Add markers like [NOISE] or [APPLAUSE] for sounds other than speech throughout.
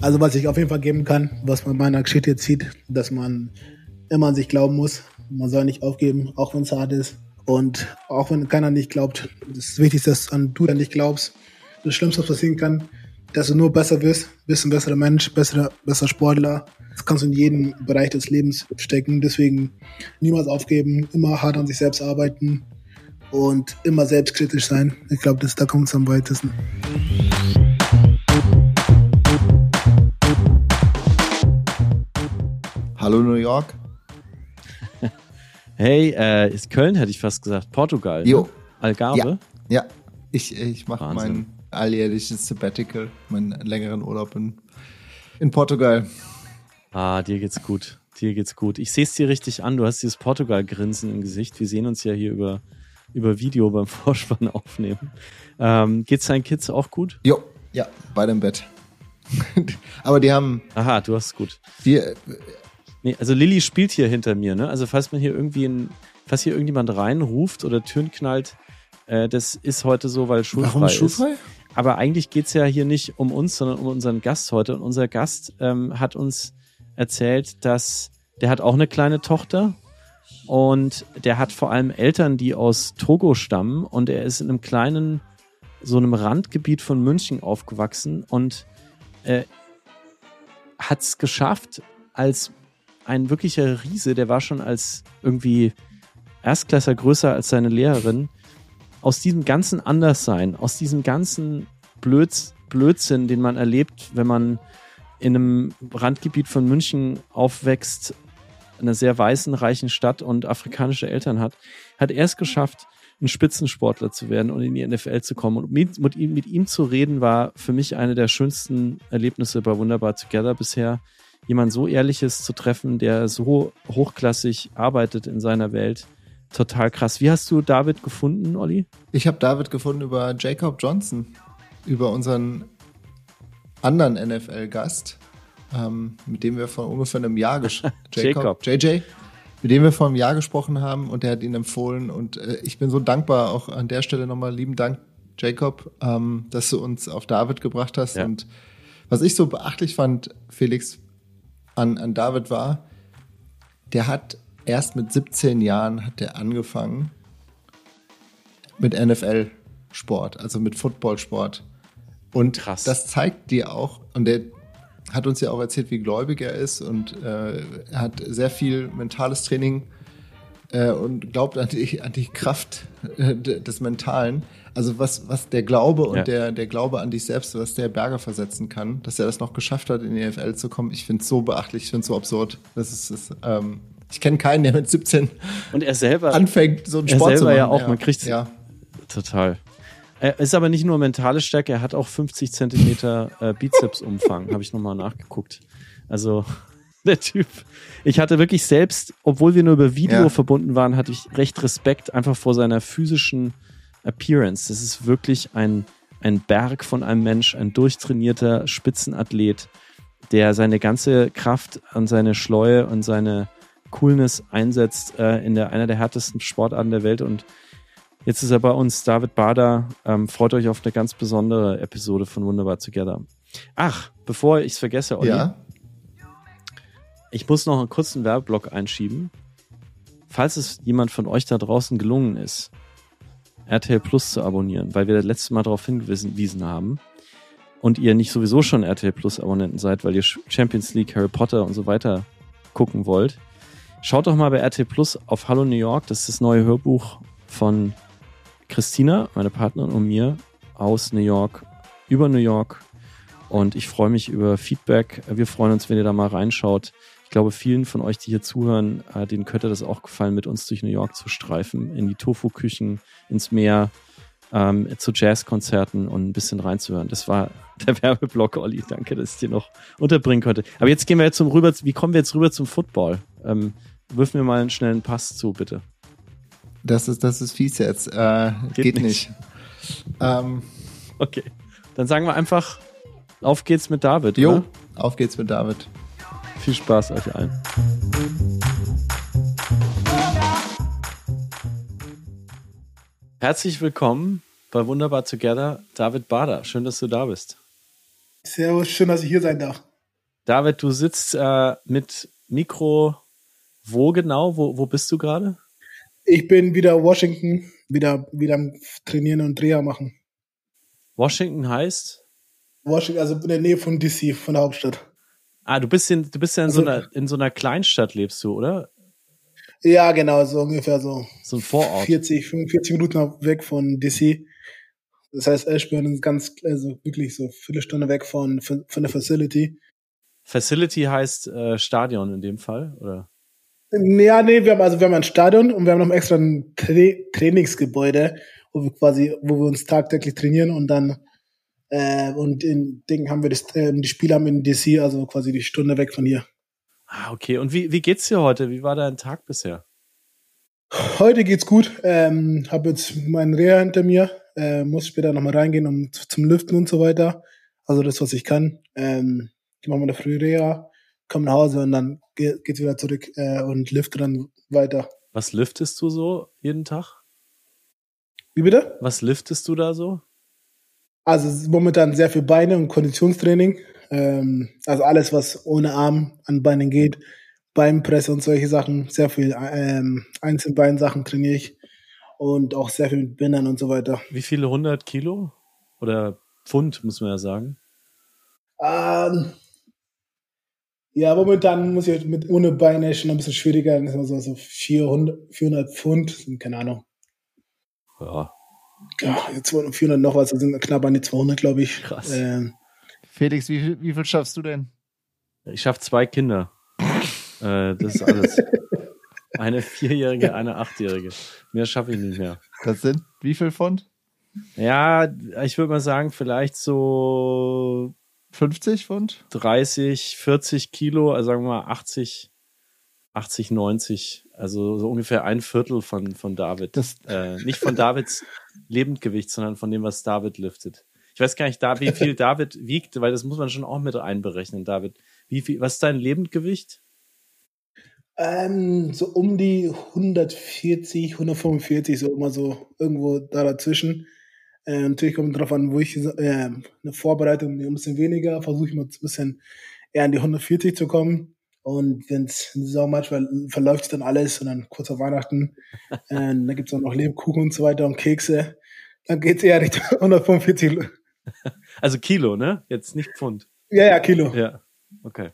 Also was ich auf jeden Fall geben kann, was man meiner Geschichte zieht, dass man immer an sich glauben muss. Man soll nicht aufgeben, auch wenn es hart ist. Und auch wenn keiner nicht glaubt, das Wichtigste ist, dass an du an dich glaubst. Das Schlimmste, was passieren kann, dass du nur besser wirst, bist ein besserer Mensch, besserer, besser Sportler. Das kannst du in jedem Bereich des Lebens stecken. Deswegen niemals aufgeben, immer hart an sich selbst arbeiten und immer selbstkritisch sein. Ich glaube, da kommt es am weitesten. Hallo New York. [LAUGHS] Hey, äh, ist Köln, hätte ich fast gesagt. Portugal. Jo. Ne? Algarve? Ja, ja. ich, ich mache mein alljährliches Sabbatical, meinen längeren Urlaub in, in Portugal. Ah, dir geht's gut. Dir geht's gut. Ich sehe es dir richtig an. Du hast dieses Portugal-Grinsen im Gesicht. Wir sehen uns ja hier über, über Video beim [LAUGHS] Vorspann aufnehmen. Ähm, geht's deinen Kids auch gut? Jo, ja, beide im Bett. [LAUGHS] Aber die haben. Aha, du hast es gut. Die, Nee, also Lilly spielt hier hinter mir, ne? Also falls man hier irgendwie ein, falls hier irgendjemand reinruft oder Türen knallt, äh, das ist heute so, weil schulfrei Warum schulfrei? ist. Aber eigentlich geht's ja hier nicht um uns, sondern um unseren Gast heute. Und unser Gast ähm, hat uns erzählt, dass der hat auch eine kleine Tochter und der hat vor allem Eltern, die aus Togo stammen und er ist in einem kleinen, so einem Randgebiet von München aufgewachsen und äh, hat es geschafft, als ein wirklicher Riese, der war schon als irgendwie Erstklässer größer als seine Lehrerin, aus diesem ganzen Anderssein, aus diesem ganzen Blöds, Blödsinn, den man erlebt, wenn man in einem Randgebiet von München aufwächst, einer sehr weißen, reichen Stadt und afrikanische Eltern hat, hat er es geschafft, ein Spitzensportler zu werden und in die NFL zu kommen. Und mit, mit, ihm, mit ihm zu reden war für mich eine der schönsten Erlebnisse bei Wunderbar Together bisher jemand so Ehrliches zu treffen, der so hochklassig arbeitet in seiner Welt. Total krass. Wie hast du David gefunden, Olli? Ich habe David gefunden über Jacob Johnson, über unseren anderen NFL-Gast, ähm, mit dem wir vor ungefähr einem Jahr [LAUGHS] Jacob, Jacob, JJ, mit dem wir vor einem Jahr gesprochen haben und der hat ihn empfohlen und äh, ich bin so dankbar, auch an der Stelle nochmal lieben Dank, Jacob, ähm, dass du uns auf David gebracht hast ja. und was ich so beachtlich fand, Felix, an, an David war, der hat erst mit 17 Jahren hat der angefangen mit NFL-Sport, also mit Footballsport. Und Krass. das zeigt dir auch, und der hat uns ja auch erzählt, wie gläubig er ist und äh, er hat sehr viel mentales Training äh, und glaubt an die, an die Kraft äh, des Mentalen. Also was, was der Glaube und ja. der, der Glaube an dich selbst, was der Berger versetzen kann, dass er das noch geschafft hat, in die NFL zu kommen, ich finde es so beachtlich, ich finde es so absurd. Das ist, das, ähm, ich kenne keinen, der mit 17 und er selber anfängt, so einen Sport zu machen. ja auch, ja. man kriegt ja. total. Er ist aber nicht nur mentale Stärke, er hat auch 50 Zentimeter äh, Bizepsumfang, [LAUGHS] habe ich nochmal nachgeguckt. Also [LAUGHS] der Typ. Ich hatte wirklich selbst, obwohl wir nur über Video ja. verbunden waren, hatte ich recht Respekt einfach vor seiner physischen Appearance. Das ist wirklich ein, ein Berg von einem Mensch, ein durchtrainierter Spitzenathlet, der seine ganze Kraft an seine Schleue und seine Coolness einsetzt äh, in der, einer der härtesten Sportarten der Welt. Und jetzt ist er bei uns, David Bader. Ähm, freut euch auf eine ganz besondere Episode von Wunderbar Together. Ach, bevor ich es vergesse, Olli. Ja. Ich muss noch einen kurzen Werbeblock einschieben. Falls es jemand von euch da draußen gelungen ist, RTL Plus zu abonnieren, weil wir das letzte Mal darauf hingewiesen haben und ihr nicht sowieso schon RTL Plus Abonnenten seid, weil ihr Champions League, Harry Potter und so weiter gucken wollt, schaut doch mal bei RTL Plus auf Hallo New York. Das ist das neue Hörbuch von Christina, meine Partnerin und mir aus New York, über New York. Und ich freue mich über Feedback. Wir freuen uns, wenn ihr da mal reinschaut. Ich glaube, vielen von euch, die hier zuhören, äh, denen könnte das auch gefallen, mit uns durch New York zu streifen, in die Tofu-Küchen, ins Meer, ähm, zu Jazzkonzerten und ein bisschen reinzuhören. Das war [LAUGHS] der Werbeblock, Olli. Danke, dass ich dir noch unterbringen konnte. Aber jetzt gehen wir jetzt zum rüber. Wie kommen wir jetzt rüber zum Football? Ähm, wirf mir mal einen schnellen Pass zu, bitte. Das ist, das ist fies jetzt. Äh, geht, geht, nicht. nicht. Ähm. Okay. Dann sagen wir einfach, auf geht's mit David. Jo, oder? auf geht's mit David. Viel Spaß euch allen. Herzlich willkommen bei Wunderbar Together, David Bader. Schön, dass du da bist. Servus, schön, dass ich hier sein darf. David, du sitzt äh, mit Mikro wo genau? Wo, wo bist du gerade? Ich bin wieder Washington, wieder, wieder am Trainieren und Dreher machen. Washington heißt? Washington, also in der Nähe von DC, von der Hauptstadt. Ah, du bist in, du bist ja in, also, so einer, in so einer Kleinstadt lebst du, oder? Ja, genau, so ungefähr so. So ein Vorort. 40, 45 Minuten weg von DC. Das heißt, Ashburn ist ganz, also wirklich so viele Stunden weg von, von der Facility. Facility heißt äh, Stadion in dem Fall, oder? Ja, nee, wir haben also wir haben ein Stadion und wir haben noch extra ein Tra Trainingsgebäude, wo wir quasi, wo wir uns tagtäglich trainieren und dann äh, und in Dingen haben wir das, äh, die Spiele haben in DC, also quasi die Stunde weg von hier. Ah, okay. Und wie, wie geht's dir heute? Wie war dein Tag bisher? Heute geht's gut. Ähm, habe jetzt meinen Reha hinter mir, äh, muss später nochmal reingehen um zum Lüften und so weiter. Also das, was ich kann. Ähm, ich mache meine frühe Reha komme nach Hause und dann geht, geht's wieder zurück äh, und lifte dann weiter. Was liftest du so jeden Tag? Wie bitte? Was liftest du da so? Also momentan sehr viel Beine und Konditionstraining. Ähm, also alles, was ohne Arm an Beinen geht. Beinpresse und solche Sachen. Sehr viel ähm, Einzelbeinsachen trainiere ich. Und auch sehr viel mit Bindern und so weiter. Wie viele hundert Kilo? Oder Pfund, muss man ja sagen. Ähm, ja, momentan muss ich mit ohne Beine schon ein bisschen schwieriger. Dann ist man so, so 400, 400 Pfund, keine Ahnung. Ja. Ja, 400 noch was, das sind knapp an die 200, glaube ich. Krass. Ähm, Felix, wie viel, wie viel schaffst du denn? Ich schaffe zwei Kinder. [LAUGHS] äh, das ist alles. Eine vierjährige, eine achtjährige. Mehr schaffe ich nicht mehr. Das sind wie viel Pfund? Ja, ich würde mal sagen, vielleicht so 50 Pfund? 30, 40 Kilo, also sagen wir mal 80, 80, 90. Also so ungefähr ein Viertel von, von David. Das äh, nicht von Davids Lebendgewicht, sondern von dem, was David liftet. Ich weiß gar nicht, da, wie viel David wiegt, weil das muss man schon auch mit einberechnen, David. Wie viel, was ist dein Lebendgewicht? Ähm, so um die 140, 145, so immer so irgendwo da dazwischen. Äh, natürlich kommt es darauf an, wo ich äh, eine Vorbereitung ein bisschen weniger, versuche ich mal ein bisschen eher an die 140 zu kommen. Und wenn es in Saison manchmal verläuft dann alles und dann kurz vor Weihnachten, [LAUGHS] äh, dann gibt es auch noch Lebkuchen und so weiter und Kekse. Dann geht es eher Richtung [LAUGHS] 145. [LAUGHS] Also Kilo, ne? Jetzt nicht Pfund. Ja, ja, Kilo. Ja, okay.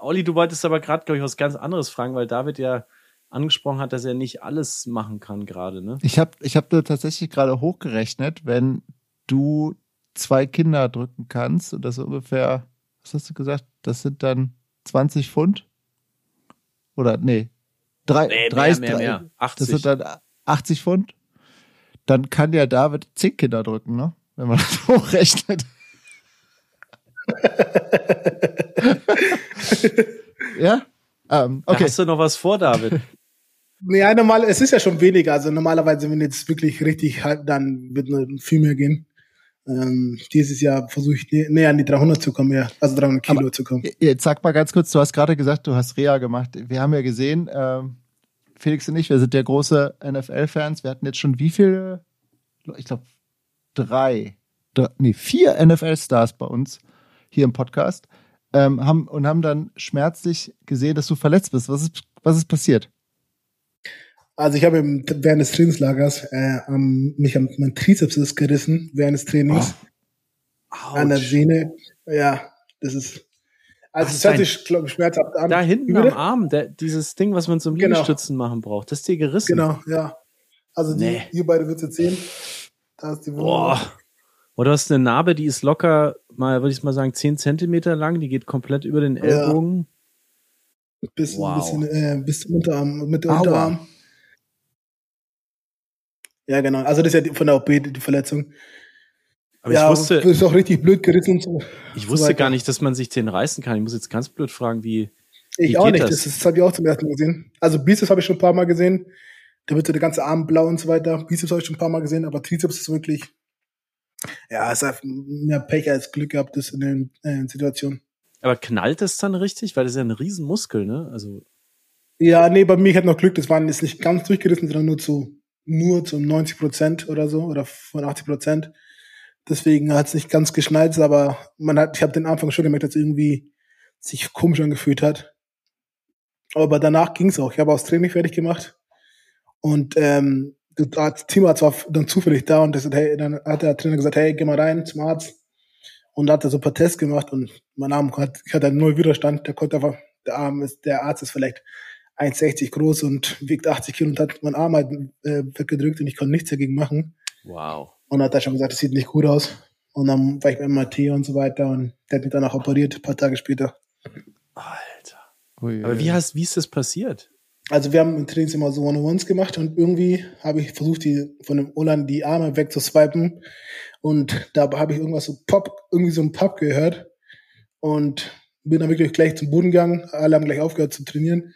Olli, du wolltest aber gerade, glaube ich, was ganz anderes fragen, weil David ja angesprochen hat, dass er nicht alles machen kann gerade. Ne? Ich habe ich hab da tatsächlich gerade hochgerechnet, wenn du zwei Kinder drücken kannst und das ungefähr, was hast du gesagt, das sind dann 20 Pfund? Oder nee, drei, nee, 30, mehr, mehr, mehr. 80. Das sind dann 80 Pfund. Dann kann ja David 10 Kinder drücken, ne? Wenn man [LAUGHS] das hochrechnet. ja? Um, okay. Da hast du noch was vor, David? [LAUGHS] Ja, normal, es ist ja schon weniger. Also normalerweise, wenn jetzt wirklich richtig halt, dann wird nur viel mehr gehen. Ähm, dieses Jahr versuche ich nä näher an die 300 zu kommen, ja, also 300 Kilo Aber zu kommen. Jetzt sag mal ganz kurz, du hast gerade gesagt, du hast Reha gemacht. Wir haben ja gesehen, ähm, Felix und ich, wir sind ja große NFL-Fans. Wir hatten jetzt schon wie viele? Ich glaube drei, drei, nee vier NFL-Stars bei uns hier im Podcast ähm, haben und haben dann schmerzlich gesehen, dass du verletzt bist. Was ist was ist passiert? Also ich habe während des Trainingslagers äh, am, mich am mein Trizeps ist gerissen während des Trainings. Oh. An der Sehne. Ja, das ist. Also es hört sich, glaube ich, schmerzhaft an. Da hinten am Arm, der, dieses Ding, was man zum genau. Liegestützen machen braucht, das ist dir gerissen. Genau, ja. Also die, nee. ihr beide wird jetzt sehen. Da ist die Wunde. Boah. Oder du hast eine Narbe, die ist locker, mal, würde ich mal sagen, 10 Zentimeter lang, die geht komplett über den Ellbogen. Ja. Bis, wow. bisschen, äh, bis zum Unterarm, mit dem Unterarm. Ja, genau. Also das ist ja von der OP die Verletzung. Aber ja, ich wusste, ist auch richtig blöd gerissen und so. Ich wusste so gar nicht, dass man sich den reißen kann. Ich muss jetzt ganz blöd fragen, wie. Ich wie auch nicht. Das, das, das habe ich auch zum ersten Mal gesehen. Also Bizeps habe ich schon ein paar Mal gesehen. Da wird so der ganze Arm blau und so weiter. Bizeps habe ich schon ein paar Mal gesehen, aber Trizeps ist wirklich. Ja, es hat mehr Pech als Glück gehabt ist in den äh, Situationen. Aber knallt das dann richtig? Weil das ist ja ein Riesenmuskel, ne? Also. Ja, nee, bei mir hat noch Glück. Das war jetzt nicht ganz durchgerissen, sondern nur zu nur zu 90 Prozent oder so oder von 80 Prozent. Deswegen hat es nicht ganz geschnallt, aber man hat, ich habe den Anfang schon gemerkt, dass irgendwie sich komisch angefühlt hat. Aber danach ging es auch. Ich habe auch das Training fertig gemacht. Und ähm, das Team war zwar dann zufällig da und das, hey, dann hat der Trainer gesagt, hey, geh mal rein zum Arzt. Und da hat er so ein paar Tests gemacht und mein Arm hat, ich hatte einen null Widerstand, der konnte einfach, der Arm ist, der Arzt ist vielleicht 1,60 groß und wiegt 80 Kilo und hat meinen Arm halt äh, weggedrückt und ich konnte nichts dagegen machen. Wow. Und hat er schon gesagt, das sieht nicht gut aus. Und dann war ich beim MRT und so weiter und der hat mich dann auch operiert, ein paar Tage später. Alter. Ui, Aber wie, hast, wie ist das passiert? Also wir haben im Trainingszimmer so One-on-Ones gemacht und irgendwie habe ich versucht, die von dem Olan die Arme wegzuswipen und da habe ich irgendwas so Pop, irgendwie so ein Pop gehört und bin dann wirklich gleich zum Boden gegangen. Alle haben gleich aufgehört zu trainieren.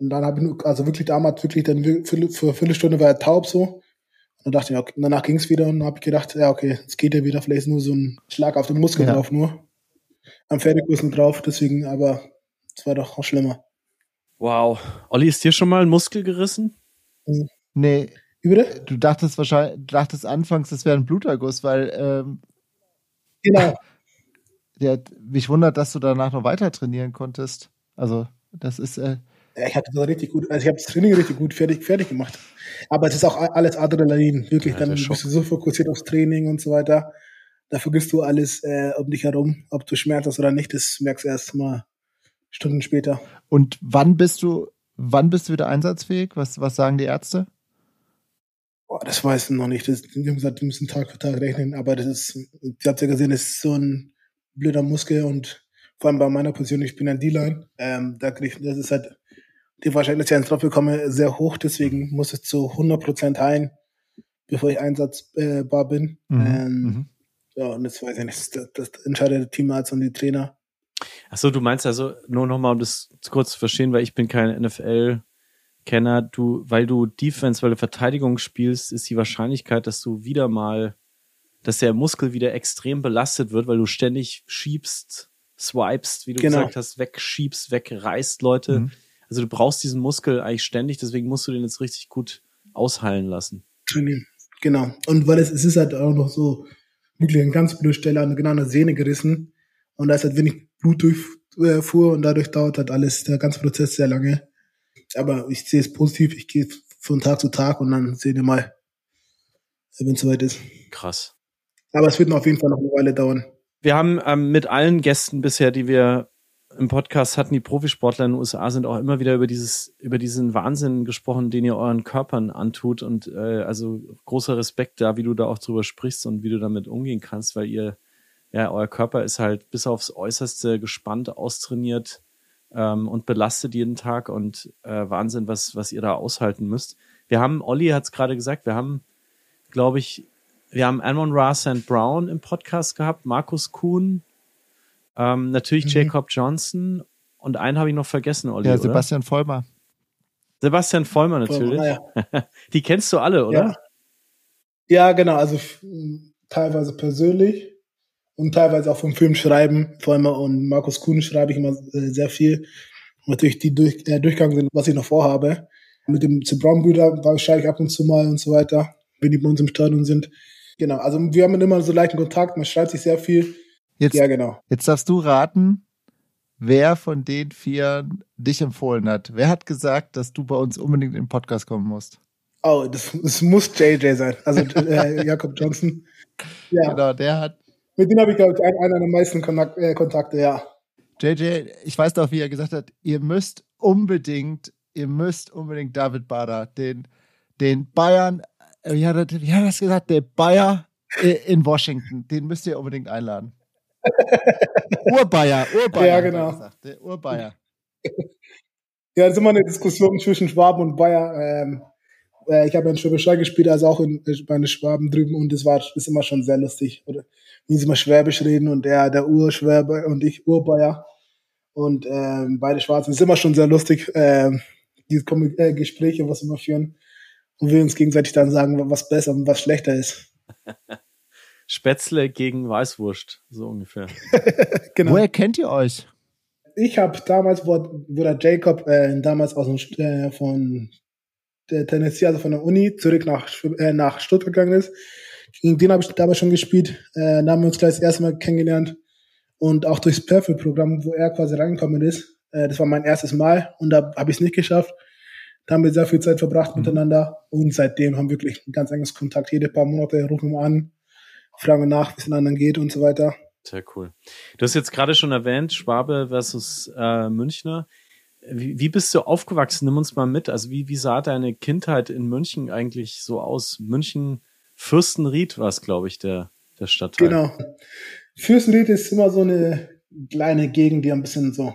Und dann habe ich nur, also wirklich damals wirklich dann für, für eine Viertelstunde war er taub so. Und dann dachte ich, okay, danach ging es wieder und habe ich gedacht, ja, okay, es geht ja wieder, vielleicht ist nur so ein Schlag auf den Muskel ja. drauf nur. Am Pferdekurs nur drauf, deswegen, aber es war doch auch schlimmer. Wow. Olli, ist dir schon mal ein Muskel gerissen? Mhm. Nee. Übrigens? Du dachtest wahrscheinlich, du dachtest anfangs, das wäre ein Bluterguss, weil ähm, genau. [LAUGHS] Der, mich wundert, dass du danach noch weiter trainieren konntest. Also, das ist. Äh, ja, ich hatte das richtig gut, also ich habe das Training richtig gut fertig, fertig gemacht. Aber es ist auch alles Adrenalin, wirklich. Ja, dann bist du so fokussiert aufs Training und so weiter. Da vergisst du alles äh, um dich herum, ob du Schmerz hast oder nicht, das merkst du erst mal Stunden später. Und wann bist du, wann bist du wieder einsatzfähig? Was, was sagen die Ärzte? Boah, das weiß ich noch nicht. Das, die haben gesagt, die müssen Tag für Tag rechnen, aber das ist, ihr habt ja gesehen, das ist so ein blöder Muskel und vor allem bei meiner Position, ich bin ein D-Line, ähm, da krieg ich, das ist halt, die Wahrscheinlichkeit, dass ich drauf bekomme, sehr hoch, deswegen muss es zu 100% heilen, bevor ich einsatzbar bin. Mhm. Ähm, mhm. Ja, und das weiß ich nicht, das, das entscheidet der Teamarzt und die Trainer. Achso, du meinst also, nur nochmal, um das kurz zu verstehen, weil ich bin kein NFL-Kenner, du, weil du Defense, weil du Verteidigung spielst, ist die Wahrscheinlichkeit, dass du wieder mal, dass der Muskel wieder extrem belastet wird, weil du ständig schiebst, swipest, wie du genau. gesagt hast, wegschiebst, wegreißt Leute. Mhm. Also du brauchst diesen Muskel eigentlich ständig, deswegen musst du den jetzt richtig gut ausheilen lassen. Genau. Und weil es, es ist halt auch noch so wirklich eine ganz blöde Stelle an genau einer Sehne gerissen. Und da ist halt wenig Blut durchfuhr und dadurch dauert halt alles, der ganze Prozess sehr lange. Aber ich sehe es positiv, ich gehe von Tag zu Tag und dann sehen wir mal, wenn es soweit ist. Krass. Aber es wird noch auf jeden Fall noch eine Weile dauern. Wir haben ähm, mit allen Gästen bisher, die wir im Podcast hatten, die Profisportler in den USA sind auch immer wieder über dieses, über diesen Wahnsinn gesprochen, den ihr euren Körpern antut. Und äh, also großer Respekt da, wie du da auch drüber sprichst und wie du damit umgehen kannst, weil ihr ja, euer Körper ist halt bis aufs Äußerste gespannt, austrainiert ähm, und belastet jeden Tag und äh, Wahnsinn, was, was ihr da aushalten müsst. Wir haben, Olli hat es gerade gesagt, wir haben, glaube ich, wir haben Amon Ra St. Brown im Podcast gehabt, Markus Kuhn, ähm, natürlich mhm. Jacob Johnson und einen habe ich noch vergessen, Olli. Ja, Sebastian oder? Vollmer. Sebastian Vollmer natürlich. Vollmer, ja. [LAUGHS] Die kennst du alle, oder? Ja, ja genau, also teilweise persönlich und teilweise auch vom Film schreiben. Vor allem und Markus Kuhn schreibe ich immer äh, sehr viel. natürlich die durch, äh, Durchgang sind, was ich noch vorhabe. Mit dem Brown-Brüder schreibe ich ab und zu mal und so weiter, wenn die bei uns im Stadion sind. Genau, also wir haben immer so leichten Kontakt, man schreibt sich sehr viel. Jetzt, ja, genau. Jetzt darfst du raten, wer von den vier dich empfohlen hat. Wer hat gesagt, dass du bei uns unbedingt in den Podcast kommen musst? Oh, das, das muss JJ sein. Also [LAUGHS] äh, Jakob Johnson. Ja. Genau, der hat, mit dem habe ich, glaube ich, einen, einer der meisten Kontakt, äh, Kontakte, ja. JJ, ich weiß doch, wie er gesagt hat, ihr müsst unbedingt, ihr müsst unbedingt David Bader, den, den Bayern, äh, wie hat, er, wie hat er das gesagt, der Bayer äh, in Washington, den müsst ihr unbedingt einladen. [LAUGHS] Urbayer, Urbayer. Ja, genau. Gesagt, der Urbayer. [LAUGHS] ja, das ist immer eine Diskussion zwischen Schwaben und Bayer. Ähm, äh, ich habe in Schwäbisch gespielt, also auch in, bei den Schwaben drüben und das war ist immer schon sehr lustig. Oder wie sie mal Schwäbisch reden und der, der Urschwäbe und ich Urbayer. Und ähm, beide Schwarzen ist immer schon sehr lustig, äh, diese äh, Gespräche, was wir führen. Und wir uns gegenseitig dann sagen, was besser und was schlechter ist. [LAUGHS] Spätzle gegen Weißwurst, so ungefähr. [LAUGHS] genau. Woher kennt ihr euch? Ich habe damals, wo, wo der Jacob äh, damals aus dem, äh, von der Tennessee, also von der Uni, zurück nach, äh, nach Stuttgart gegangen ist, Gegen den habe ich damals schon gespielt. Äh, da haben wir uns gleich das erste Mal kennengelernt. Und auch durchs Perfect-Programm, wo er quasi reingekommen ist. Äh, das war mein erstes Mal und da habe ich es nicht geschafft. Da haben wir sehr viel Zeit verbracht mhm. miteinander und seitdem haben wir wirklich ein ganz enges Kontakt. Jede paar Monate rufen wir an, fragen nach, wie es den anderen geht und so weiter. Sehr cool. Du hast jetzt gerade schon erwähnt, Schwabe versus äh, Münchner. Wie, wie bist du aufgewachsen? Nimm uns mal mit. Also wie, wie sah deine Kindheit in München eigentlich so aus? München, Fürstenried war es, glaube ich, der, der Stadtteil. Genau. Fürstenried ist immer so eine kleine Gegend, die ein bisschen so,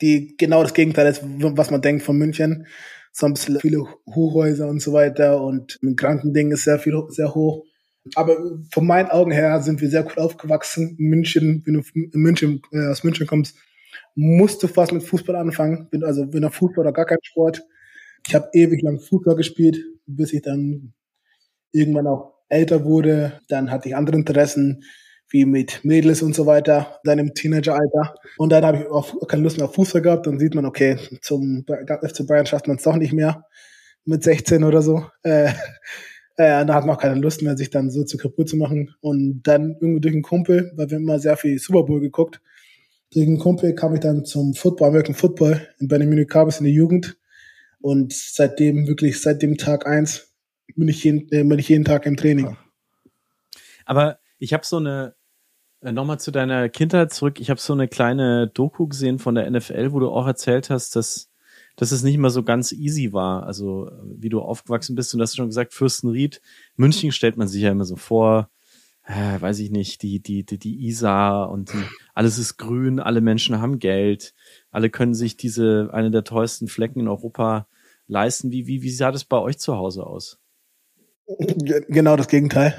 die genau das Gegenteil ist, was man denkt von München. So ein bisschen viele Hochhäuser und so weiter und mit Krankending ist sehr viel, sehr hoch. Aber von meinen Augen her sind wir sehr gut aufgewachsen. München, wenn du München, äh, aus München kommst, musst du fast mit Fußball anfangen. Also wenn Fußball oder gar kein Sport. Ich habe ewig lang Fußball gespielt, bis ich dann irgendwann auch älter wurde. Dann hatte ich andere Interessen, wie mit Mädels und so weiter, dann im Teenageralter. Und dann habe ich auch keine Lust mehr auf Fußball gehabt. Dann sieht man, okay, zum FC Bayern schafft man es doch nicht mehr mit 16 oder so. Äh, äh, da hat man auch keine Lust mehr, sich dann so zu kaputt zu machen. Und dann irgendwie durch einen Kumpel, weil wir immer sehr viel Super Bowl geguckt, durch einen Kumpel kam ich dann zum Football, American Football in Benjamin Cabos in der Jugend. Und seitdem, wirklich seit dem Tag eins, bin ich jeden, äh, bin ich jeden Tag im Training. Aber ich habe so eine, äh, nochmal zu deiner Kindheit zurück, ich habe so eine kleine Doku gesehen von der NFL, wo du auch erzählt hast, dass dass es nicht mal so ganz easy war, also wie du aufgewachsen bist und hast schon gesagt, Fürstenried, München stellt man sich ja immer so vor, äh, weiß ich nicht, die, die, die, die Isar und die, alles ist grün, alle Menschen haben Geld, alle können sich diese, eine der teuersten Flecken in Europa leisten. Wie, wie, wie sah das bei euch zu Hause aus? Genau das Gegenteil.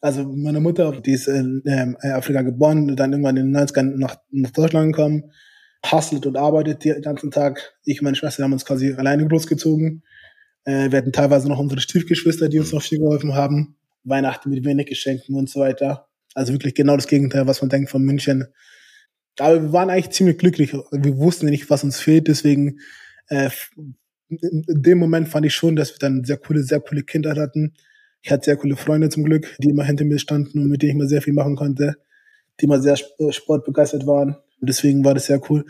Also meine Mutter, die ist in ähm, Afrika geboren, dann irgendwann in den 90ern nach, nach Deutschland gekommen, hustelt und arbeitet den ganzen Tag. Ich und meine Schwester haben uns quasi alleine großgezogen. Äh, wir hatten teilweise noch unsere Stiefgeschwister, die uns noch viel geholfen haben. Weihnachten mit wenig Geschenken und so weiter. Also wirklich genau das Gegenteil, was man denkt von München. Aber wir waren eigentlich ziemlich glücklich. Wir wussten nicht, was uns fehlt. Deswegen, äh, in dem Moment fand ich schon, dass wir dann sehr coole, sehr coole Kinder hatten. Ich hatte sehr coole Freunde zum Glück, die immer hinter mir standen und mit denen ich mal sehr viel machen konnte, die immer sehr sportbegeistert waren. Und deswegen war das sehr cool.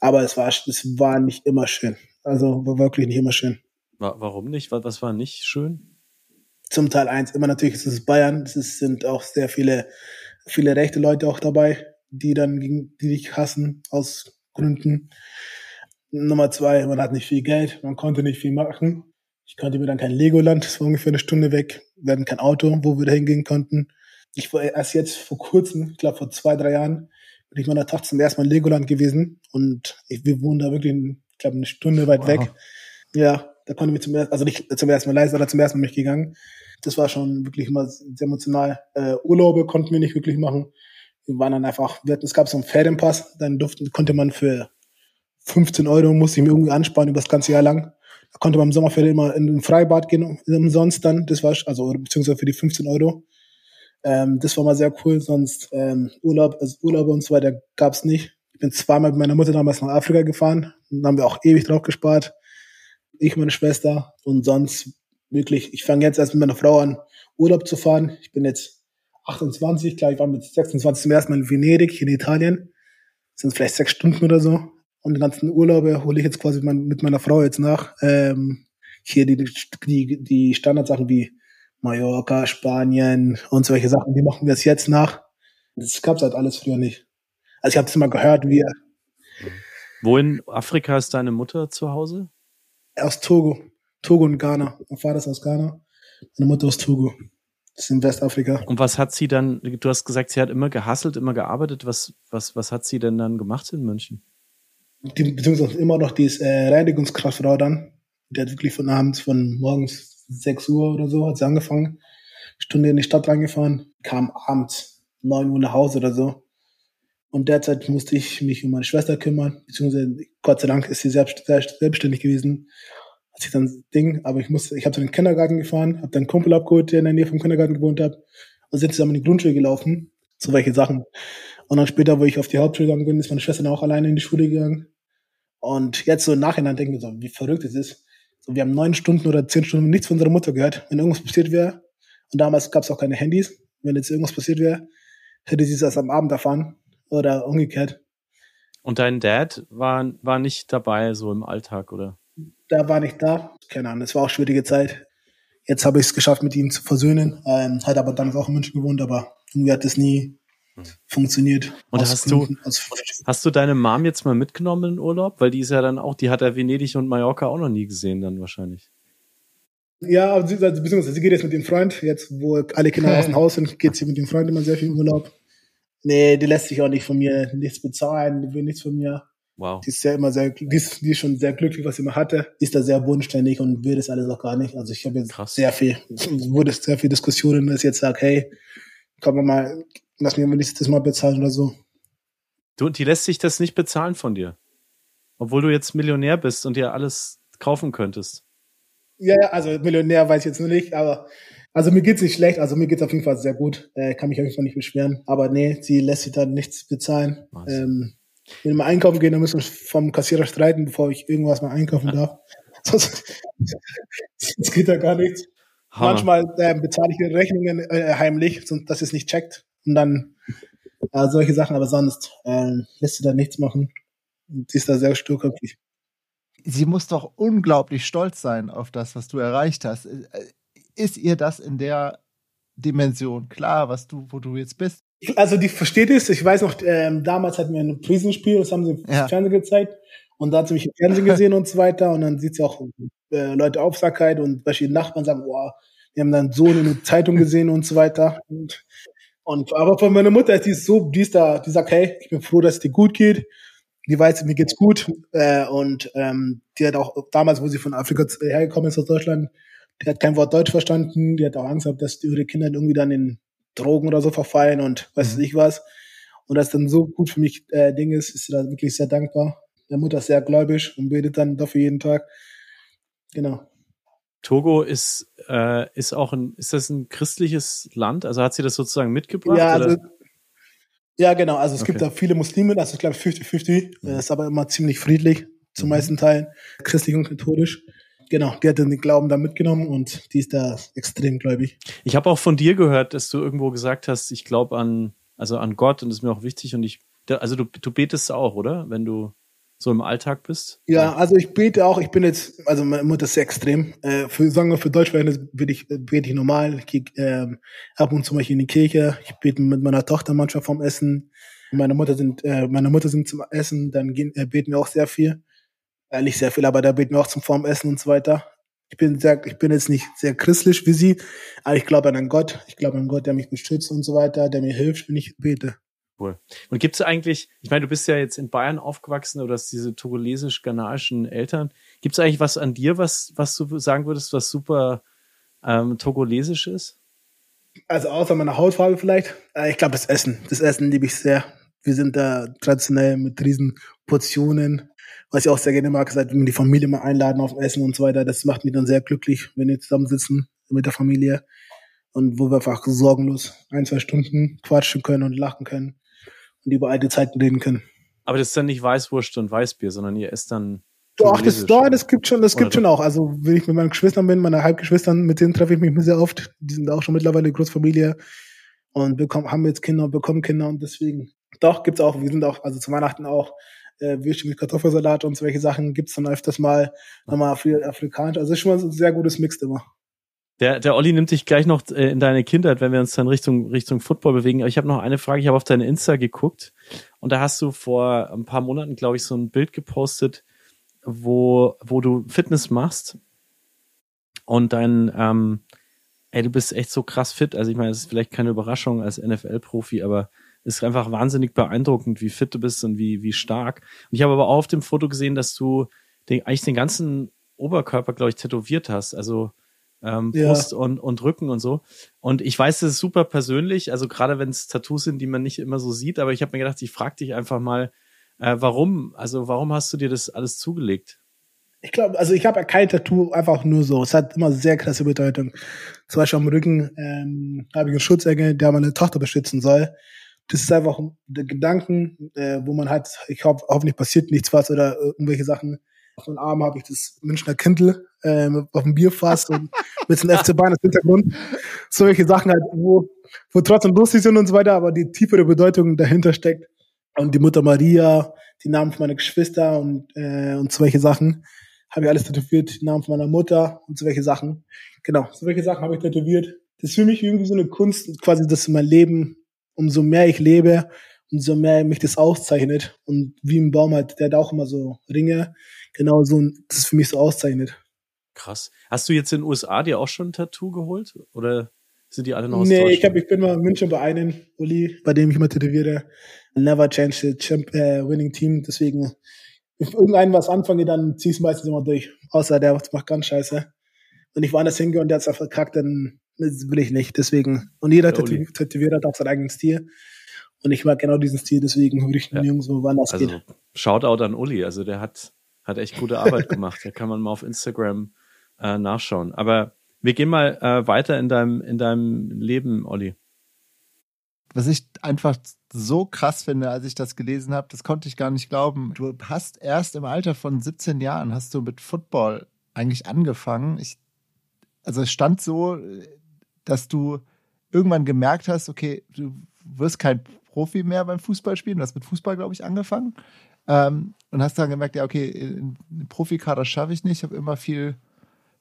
Aber es war, es war nicht immer schön. Also war wirklich nicht immer schön. Warum nicht? Was war nicht schön? Zum Teil eins. Immer natürlich ist es Bayern. Es sind auch sehr viele, viele rechte Leute auch dabei, die dann gegen, die dich hassen aus Gründen. Nummer zwei, man hat nicht viel Geld, man konnte nicht viel machen. Ich konnte mir dann kein Legoland, das war ungefähr eine Stunde weg. Wir hatten kein Auto, wo wir da hingehen konnten. Ich war erst jetzt vor kurzem, ich glaube vor zwei, drei Jahren, bin ich meiner Tochter zum ersten Mal in Legoland gewesen und ich, wir wohnen da wirklich, ich glaube, eine Stunde weit wow. weg. Ja, da konnte ich zum ersten, also nicht zum ersten Mal leisten, aber zum ersten Mal mich gegangen. Das war schon wirklich immer sehr emotional. Äh, Urlaube konnten wir nicht wirklich machen. Wir waren dann einfach, wir hatten, es gab so einen Ferienpass, dann durfte, konnte man für 15 Euro, musste ich mir irgendwie ansparen über das ganze Jahr lang. Da konnte man im Sommerferien immer in ein Freibad gehen, umsonst dann, das war, also, beziehungsweise für die 15 Euro. Ähm, das war mal sehr cool, sonst ähm, Urlaub, also Urlaube und so weiter gab's nicht. Ich bin zweimal mit meiner Mutter damals nach Afrika gefahren, dann haben wir auch ewig drauf gespart. Ich, meine Schwester und sonst wirklich, ich fange jetzt erst mit meiner Frau an, Urlaub zu fahren. Ich bin jetzt 28, klar, ich war mit 26 zum ersten Mal in Venedig, in Italien. Das sind vielleicht sechs Stunden oder so. Und die ganzen Urlaube hole ich jetzt quasi mit meiner Frau jetzt nach. Ähm, hier die, die, die Standardsachen wie Mallorca, Spanien und solche Sachen, die machen wir jetzt nach. Das gab's halt alles früher nicht. Also ich habe das immer gehört, wie. Wo in Afrika ist deine Mutter zu Hause? Aus Togo. Togo und Ghana. Mein Vater ist aus Ghana. Meine Mutter aus Togo. Das ist in Westafrika. Und was hat sie dann, du hast gesagt, sie hat immer gehasselt, immer gearbeitet. Was, was, was hat sie denn dann gemacht in München? Die, beziehungsweise immer noch, die ist äh, Reinigungskraftfrau dann. Die hat wirklich von abends, von morgens 6 Uhr oder so hat sie angefangen. Stunde in die Stadt reingefahren, kam abends 9 Uhr nach Hause oder so. Und derzeit musste ich mich um meine Schwester kümmern, beziehungsweise Gott sei Dank ist sie selbst, selbstständig gewesen. Hat sich dann Ding, aber ich musste, ich habe zu den Kindergarten gefahren, habe dann einen Kumpel abgeholt, der in der Nähe vom Kindergarten gewohnt hat, und sind zusammen in die Grundschule gelaufen. So welche Sachen. Und dann später, wo ich auf die Hauptschule gegangen bin, ist meine Schwester dann auch alleine in die Schule gegangen. Und jetzt so im Nachhinein denke ich so, wie verrückt es ist. So, wir haben neun Stunden oder zehn Stunden nichts von unserer Mutter gehört, wenn irgendwas passiert wäre. Und damals gab es auch keine Handys. Wenn jetzt irgendwas passiert wäre, hätte sie es erst am Abend erfahren oder umgekehrt. Und dein Dad war, war nicht dabei, so im Alltag, oder? Da war nicht da. Keine Ahnung, es war auch schwierige Zeit. Jetzt habe ich es geschafft, mit ihm zu versöhnen. Ähm, hat aber damals auch in München gewohnt, aber irgendwie hat es nie. Funktioniert. Und hast du, hast du deine Mom jetzt mal mitgenommen in den Urlaub? Weil die ist ja dann auch, die hat ja Venedig und Mallorca auch noch nie gesehen, dann wahrscheinlich. Ja, also, beziehungsweise sie geht jetzt mit dem Freund, jetzt wo alle Kinder [LAUGHS] aus dem Haus sind, geht sie mit dem Freund immer sehr viel in Urlaub. Nee, die lässt sich auch nicht von mir nichts bezahlen, die will nichts von mir. Wow. Die ist ja immer sehr, die ist, die ist schon sehr glücklich, was sie immer hatte. Die ist da sehr bodenständig und will das alles auch gar nicht. Also ich habe jetzt Krass. sehr viel, [LAUGHS] wurde sehr viel Diskussionen, dass ich jetzt sage, hey, kann man mal, lass mir wenigstens das mal bezahlen oder so. Du, die lässt sich das nicht bezahlen von dir? Obwohl du jetzt Millionär bist und dir alles kaufen könntest. Ja, also Millionär weiß ich jetzt nur nicht, aber also mir geht's nicht schlecht, also mir geht's auf jeden Fall sehr gut. Äh, kann mich auf jeden Fall nicht beschweren. Aber nee, sie lässt sich da nichts bezahlen. Ähm, wenn wir einkaufen gehen, dann müssen wir vom Kassierer streiten, bevor ich irgendwas mal einkaufen darf. [LAUGHS] Sonst, sonst geht da gar nichts. Hammer. Manchmal äh, bezahle ich die Rechnungen äh, heimlich, sonst dass es nicht checkt. Und dann äh, solche Sachen, aber sonst äh, lässt sie da nichts machen. Sie ist da sehr sturköpfig. Sie muss doch unglaublich stolz sein auf das, was du erreicht hast. Äh, ist ihr das in der Dimension klar, was du, wo du jetzt bist? Also die versteht es. Ich weiß noch, ähm, damals hatten wir ein Prisenspiel, das haben sie im ja. Fernsehen gezeigt. Und da hat sie mich im Fernsehen [LAUGHS] gesehen und so weiter. Und dann sieht sie auch äh, Leute Aufmerksamkeit und verschiedene Nachbarn sagen, boah, wir haben dann so eine Zeitung gesehen und so weiter. Und, und aber von meiner Mutter die ist so, die ist da, die sagt, hey, ich bin froh, dass es dir gut geht. Die weiß, mir geht's gut. Äh, und ähm, die hat auch damals, wo sie von Afrika hergekommen ist aus Deutschland, die hat kein Wort Deutsch verstanden, die hat auch Angst gehabt, dass ihre Kinder irgendwie dann in Drogen oder so verfallen und weiß mhm. ich was. Und das dann so gut für mich äh, Ding ist, ist sie da wirklich sehr dankbar. Der Mutter ist sehr gläubig und betet dann dafür jeden Tag. Genau. Togo ist, äh, ist auch ein, ist das ein christliches Land? Also hat sie das sozusagen mitgebracht? Ja, also, ja genau. Also es okay. gibt da viele Muslime, das ist glaube ich 50-50. Mhm. ist aber immer ziemlich friedlich, zum mhm. meisten Teilen, christlich und katholisch genau, die hat den Glauben da mitgenommen und die ist da extrem gläubig. Ich habe auch von dir gehört, dass du irgendwo gesagt hast, ich glaube an, also an Gott und das ist mir auch wichtig und ich, also du, du betest auch, oder? Wenn du so im Alltag bist? Ja, also ich bete auch, ich bin jetzt, also meine Mutter ist sehr extrem. Äh, für, sagen wir, für Deutschverhältnis bete ich, bete ich normal. Ich gehe ähm, ab und zu mal in die Kirche. Ich bete mit meiner Tochter manchmal vom Essen. Meine Mutter sind, äh, meine Mutter sind zum Essen, dann gehen, äh, beten wir auch sehr viel. Äh, nicht sehr viel, aber da beten wir auch zum Formessen und so weiter. Ich bin sehr, ich bin jetzt nicht sehr christlich wie sie, aber ich glaube an einen Gott. Ich glaube an einen Gott, der mich beschützt und so weiter, der mir hilft, wenn ich bete. Cool. Und gibt es eigentlich, ich meine, du bist ja jetzt in Bayern aufgewachsen oder hast diese togolesisch-ghanaischen Eltern. Gibt es eigentlich was an dir, was, was du sagen würdest, was super ähm, togolesisch ist? Also außer meiner Hautfarbe vielleicht. Äh, ich glaube das Essen. Das Essen liebe ich sehr. Wir sind da traditionell mit riesen Portionen was ich auch sehr gerne mag, ist halt, wenn wir die Familie mal einladen auf Essen und so weiter. Das macht mich dann sehr glücklich, wenn wir zusammensitzen mit der Familie und wo wir einfach sorgenlos ein, zwei Stunden quatschen können und lachen können und über alte Zeiten reden können. Aber das ist dann nicht Weißwurst und Weißbier, sondern ihr esst dann. Doch, das, doch, das gibt schon, das gibt schon auch. Also, wenn ich mit meinen Geschwistern bin, meine Halbgeschwistern, mit denen treffe ich mich sehr oft. Die sind auch schon mittlerweile Großfamilie und bekommen, haben jetzt Kinder und bekommen Kinder und deswegen. Doch, gibt's auch. Wir sind auch, also zu Weihnachten auch äh, Würstchen mit Kartoffelsalat und solche Sachen gibt's dann öfters mal nochmal Afri afrikanisch. Also ist schon mal ein sehr gutes Mix immer. Der, der Olli nimmt dich gleich noch äh, in deine Kindheit, wenn wir uns dann Richtung, Richtung Football bewegen. Aber ich habe noch eine Frage. Ich habe auf deine Insta geguckt und da hast du vor ein paar Monaten, glaube ich, so ein Bild gepostet, wo, wo du Fitness machst und dein, ähm, ey, du bist echt so krass fit. Also ich meine, es ist vielleicht keine Überraschung als NFL-Profi, aber ist einfach wahnsinnig beeindruckend, wie fit du bist und wie, wie stark. Und ich habe aber auch auf dem Foto gesehen, dass du den, eigentlich den ganzen Oberkörper, glaube ich, tätowiert hast. Also ähm, Brust ja. und, und Rücken und so. Und ich weiß, das ist super persönlich, also gerade wenn es Tattoos sind, die man nicht immer so sieht, aber ich habe mir gedacht, ich frage dich einfach mal, äh, warum? Also warum hast du dir das alles zugelegt? Ich glaube, also ich habe ja kein Tattoo einfach nur so. Es hat immer sehr krasse Bedeutung. Zum Beispiel am Rücken ähm, habe ich einen Schutzengel, der meine Tochter beschützen soll das ist einfach der Gedanken, äh, wo man hat, ich hoffe, hoffentlich passiert nichts was oder irgendwelche Sachen. Auf dem Arm habe ich das Münchner Kindle ähm, auf dem Bierfass und mit dem FC Bayern als Hintergrund. Solche Sachen halt, wo, wo trotzdem lustig sind und so weiter, aber die tiefere Bedeutung dahinter steckt. Und die Mutter Maria, die Namen von meiner Geschwister und, äh, und solche Sachen habe ich alles tätowiert, die Namen von meiner Mutter und solche Sachen. Genau, solche Sachen habe ich tätowiert. Das ist für mich irgendwie so eine Kunst, quasi, dass mein Leben, umso mehr ich lebe, umso mehr mich das auszeichnet. Und wie ein Baum halt, der hat auch immer so Ringe, genau so, das ist für mich so auszeichnet. Krass. Hast du jetzt in den USA dir auch schon ein Tattoo geholt? Oder sind die alle noch aus Nee, ich, hab, ich bin mal in München bei einem, Uli, bei dem ich mal tätowiere. Never change the champ, äh, winning team. Deswegen, wenn ich irgendeinen was anfange, dann zieh ich es meistens immer durch. Außer der macht ganz scheiße. Wenn ich woanders hingehe und der hat es verkackt, dann will ich nicht. Deswegen. Und jeder ja, Tätowierer hat auch seinen eigenen Stil. Und ich mag genau diesen Stil, deswegen würde ich ja. nirgendwo woanders also, gehen. Shoutout an Uli. Also der hat, hat echt gute Arbeit gemacht. Da kann man mal auf Instagram äh, nachschauen. Aber wir gehen mal äh, weiter in deinem, in deinem Leben, Olli. Was ich einfach so krass finde, als ich das gelesen habe, das konnte ich gar nicht glauben. Du hast erst im Alter von 17 Jahren hast du mit Football eigentlich angefangen. Ich, also es stand so, dass du irgendwann gemerkt hast, okay, du wirst kein Profi mehr beim Fußballspielen. Du hast mit Fußball, glaube ich, angefangen. Ähm, und hast dann gemerkt, ja, okay, einen Profikader schaffe ich nicht. Ich habe immer viel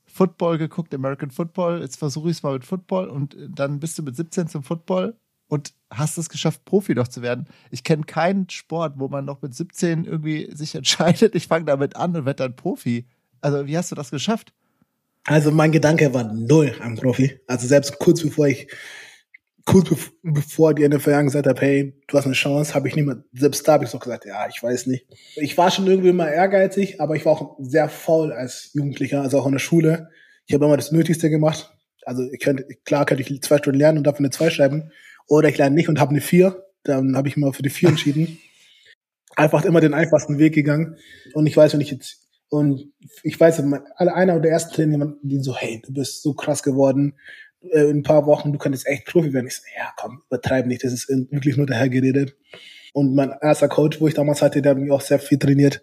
Football geguckt, American Football. Jetzt versuche ich es mal mit Football und dann bist du mit 17 zum Football und hast es geschafft, Profi doch zu werden. Ich kenne keinen Sport, wo man noch mit 17 irgendwie sich [LAUGHS] entscheidet, ich fange damit an und werde dann Profi. Also, wie hast du das geschafft? Also, mein Gedanke war null am Profi. Also, selbst kurz bevor ich, kurz bevor die NFL gesagt hat, hey, du hast eine Chance, habe ich niemand, selbst da habe ich so gesagt, ja, ich weiß nicht. Ich war schon irgendwie immer ehrgeizig, aber ich war auch sehr faul als Jugendlicher, also auch in der Schule. Ich habe immer das Nötigste gemacht. Also, ich könnte, klar könnte ich zwei Stunden lernen und dafür eine zwei schreiben oder ich lerne nicht und habe eine 4. Dann habe ich mal für die 4 entschieden. [LAUGHS] Einfach immer den einfachsten Weg gegangen. Und ich weiß, wenn ich jetzt, und ich weiß, einer der ersten Trainer, die so, hey, du bist so krass geworden, äh, in ein paar Wochen, du könntest echt Profi werden. Ich so, ja, komm, übertreib nicht, das ist wirklich nur daher geredet. Und mein erster Coach, wo ich damals hatte, der hat mich auch sehr viel trainiert,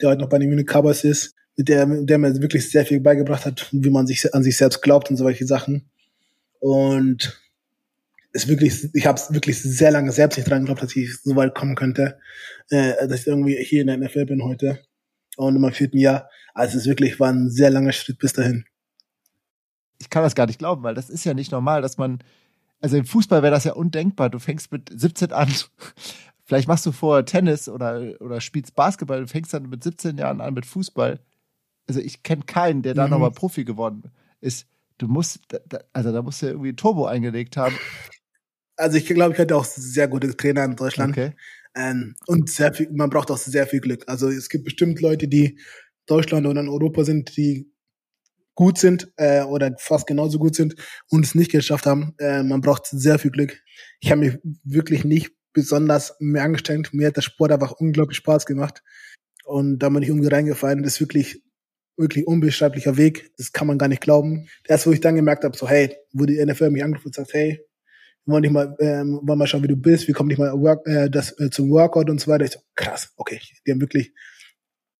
der heute noch bei den Munich Cowboys ist, mit der, der mir wirklich sehr viel beigebracht hat, wie man sich an sich selbst glaubt und solche Sachen. Und ist wirklich, ich habe es wirklich sehr lange selbst nicht dran geglaubt, dass ich so weit kommen könnte, äh, dass ich irgendwie hier in der NFL bin heute und in meinem vierten Jahr. Also es ist wirklich war ein sehr langer Schritt bis dahin. Ich kann das gar nicht glauben, weil das ist ja nicht normal, dass man, also im Fußball wäre das ja undenkbar. Du fängst mit 17 an, [LAUGHS] vielleicht machst du vorher Tennis oder, oder spielst Basketball, du fängst dann mit 17 Jahren an mit Fußball. Also ich kenne keinen, der da mhm. nochmal Profi geworden ist. Du musst, also da musst du ja irgendwie Turbo eingelegt haben also ich glaube, ich hatte auch sehr gute Trainer in Deutschland. Okay. Ähm, und sehr viel, man braucht auch sehr viel Glück. Also es gibt bestimmt Leute, die Deutschland oder in Europa sind, die gut sind äh, oder fast genauso gut sind und es nicht geschafft haben. Äh, man braucht sehr viel Glück. Ich habe mich wirklich nicht besonders mehr angestrengt. Mir hat der Sport einfach unglaublich Spaß gemacht. Und da bin ich irgendwie reingefallen. Das ist wirklich, wirklich unbeschreiblicher Weg. Das kann man gar nicht glauben. Erst wo ich dann gemerkt habe, so hey, wo die NFL mich angerufen und sagt, hey, wollen nicht mal, ähm, wollen mal schauen, wie du bist, wie kommt nicht mal work, äh, das, äh, zum Workout und so weiter. Ich so, krass, okay, die haben wirklich,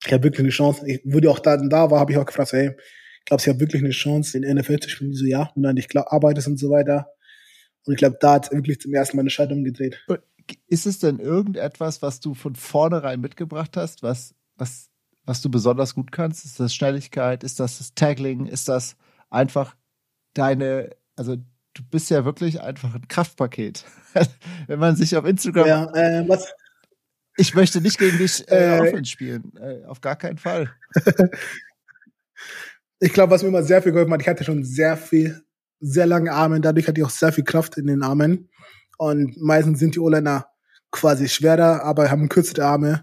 ich habe wirklich eine Chance. Ich wurde auch da, da war, habe ich auch gefragt, so, hey, glaubst du, ich habe wirklich eine Chance, in der NFL zu spielen? Die so, ja, wenn du an dich arbeitest und so weiter. Und ich glaube, da hat wirklich zum ersten Mal eine Schaltung gedreht. Ist es denn irgendetwas, was du von vornherein mitgebracht hast, was, was, was du besonders gut kannst? Ist das Schnelligkeit? Ist das das Taggling? Ist das einfach deine, also du bist ja wirklich einfach ein Kraftpaket. [LAUGHS] Wenn man sich auf Instagram. Ja, äh, was? Ich möchte nicht gegen dich äh, äh, spielen. Äh, auf gar keinen Fall. [LAUGHS] ich glaube, was mir immer sehr viel geholfen hat, ich hatte schon sehr viel, sehr lange Arme. Dadurch hatte ich auch sehr viel Kraft in den Armen. Und meistens sind die O-Liner quasi schwerer, aber haben kürzere Arme.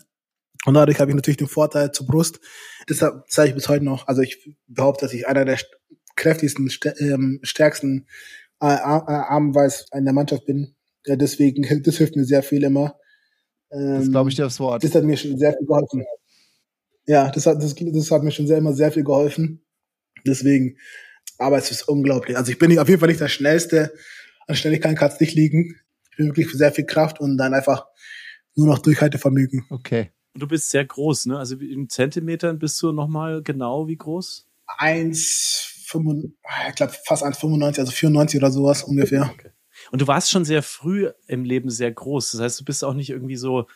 Und dadurch habe ich natürlich den Vorteil zur Brust. Deshalb zeige ich bis heute noch. Also ich behaupte, dass ich einer der kräftigsten, ähm, stärksten äh, Armweiß in der Mannschaft bin. Ja, deswegen, das hilft mir sehr viel immer. Ähm, das glaube ich dir aufs Wort. Das hat mir schon sehr viel geholfen. Ja, das hat, das, das hat mir schon sehr immer sehr viel geholfen. Deswegen, aber es ist unglaublich. Also ich bin auf jeden Fall nicht der Schnellste. An Schnelligkeit kann es nicht liegen. Ich bin wirklich für sehr viel Kraft und dann einfach nur noch Durchhaltevermögen. Okay. Du bist sehr groß, ne? Also in Zentimetern bist du nochmal genau wie groß? 1,95, ich glaube fast 1,95, also 94 oder sowas ungefähr. Okay. Und du warst schon sehr früh im Leben sehr groß. Das heißt, du bist auch nicht irgendwie so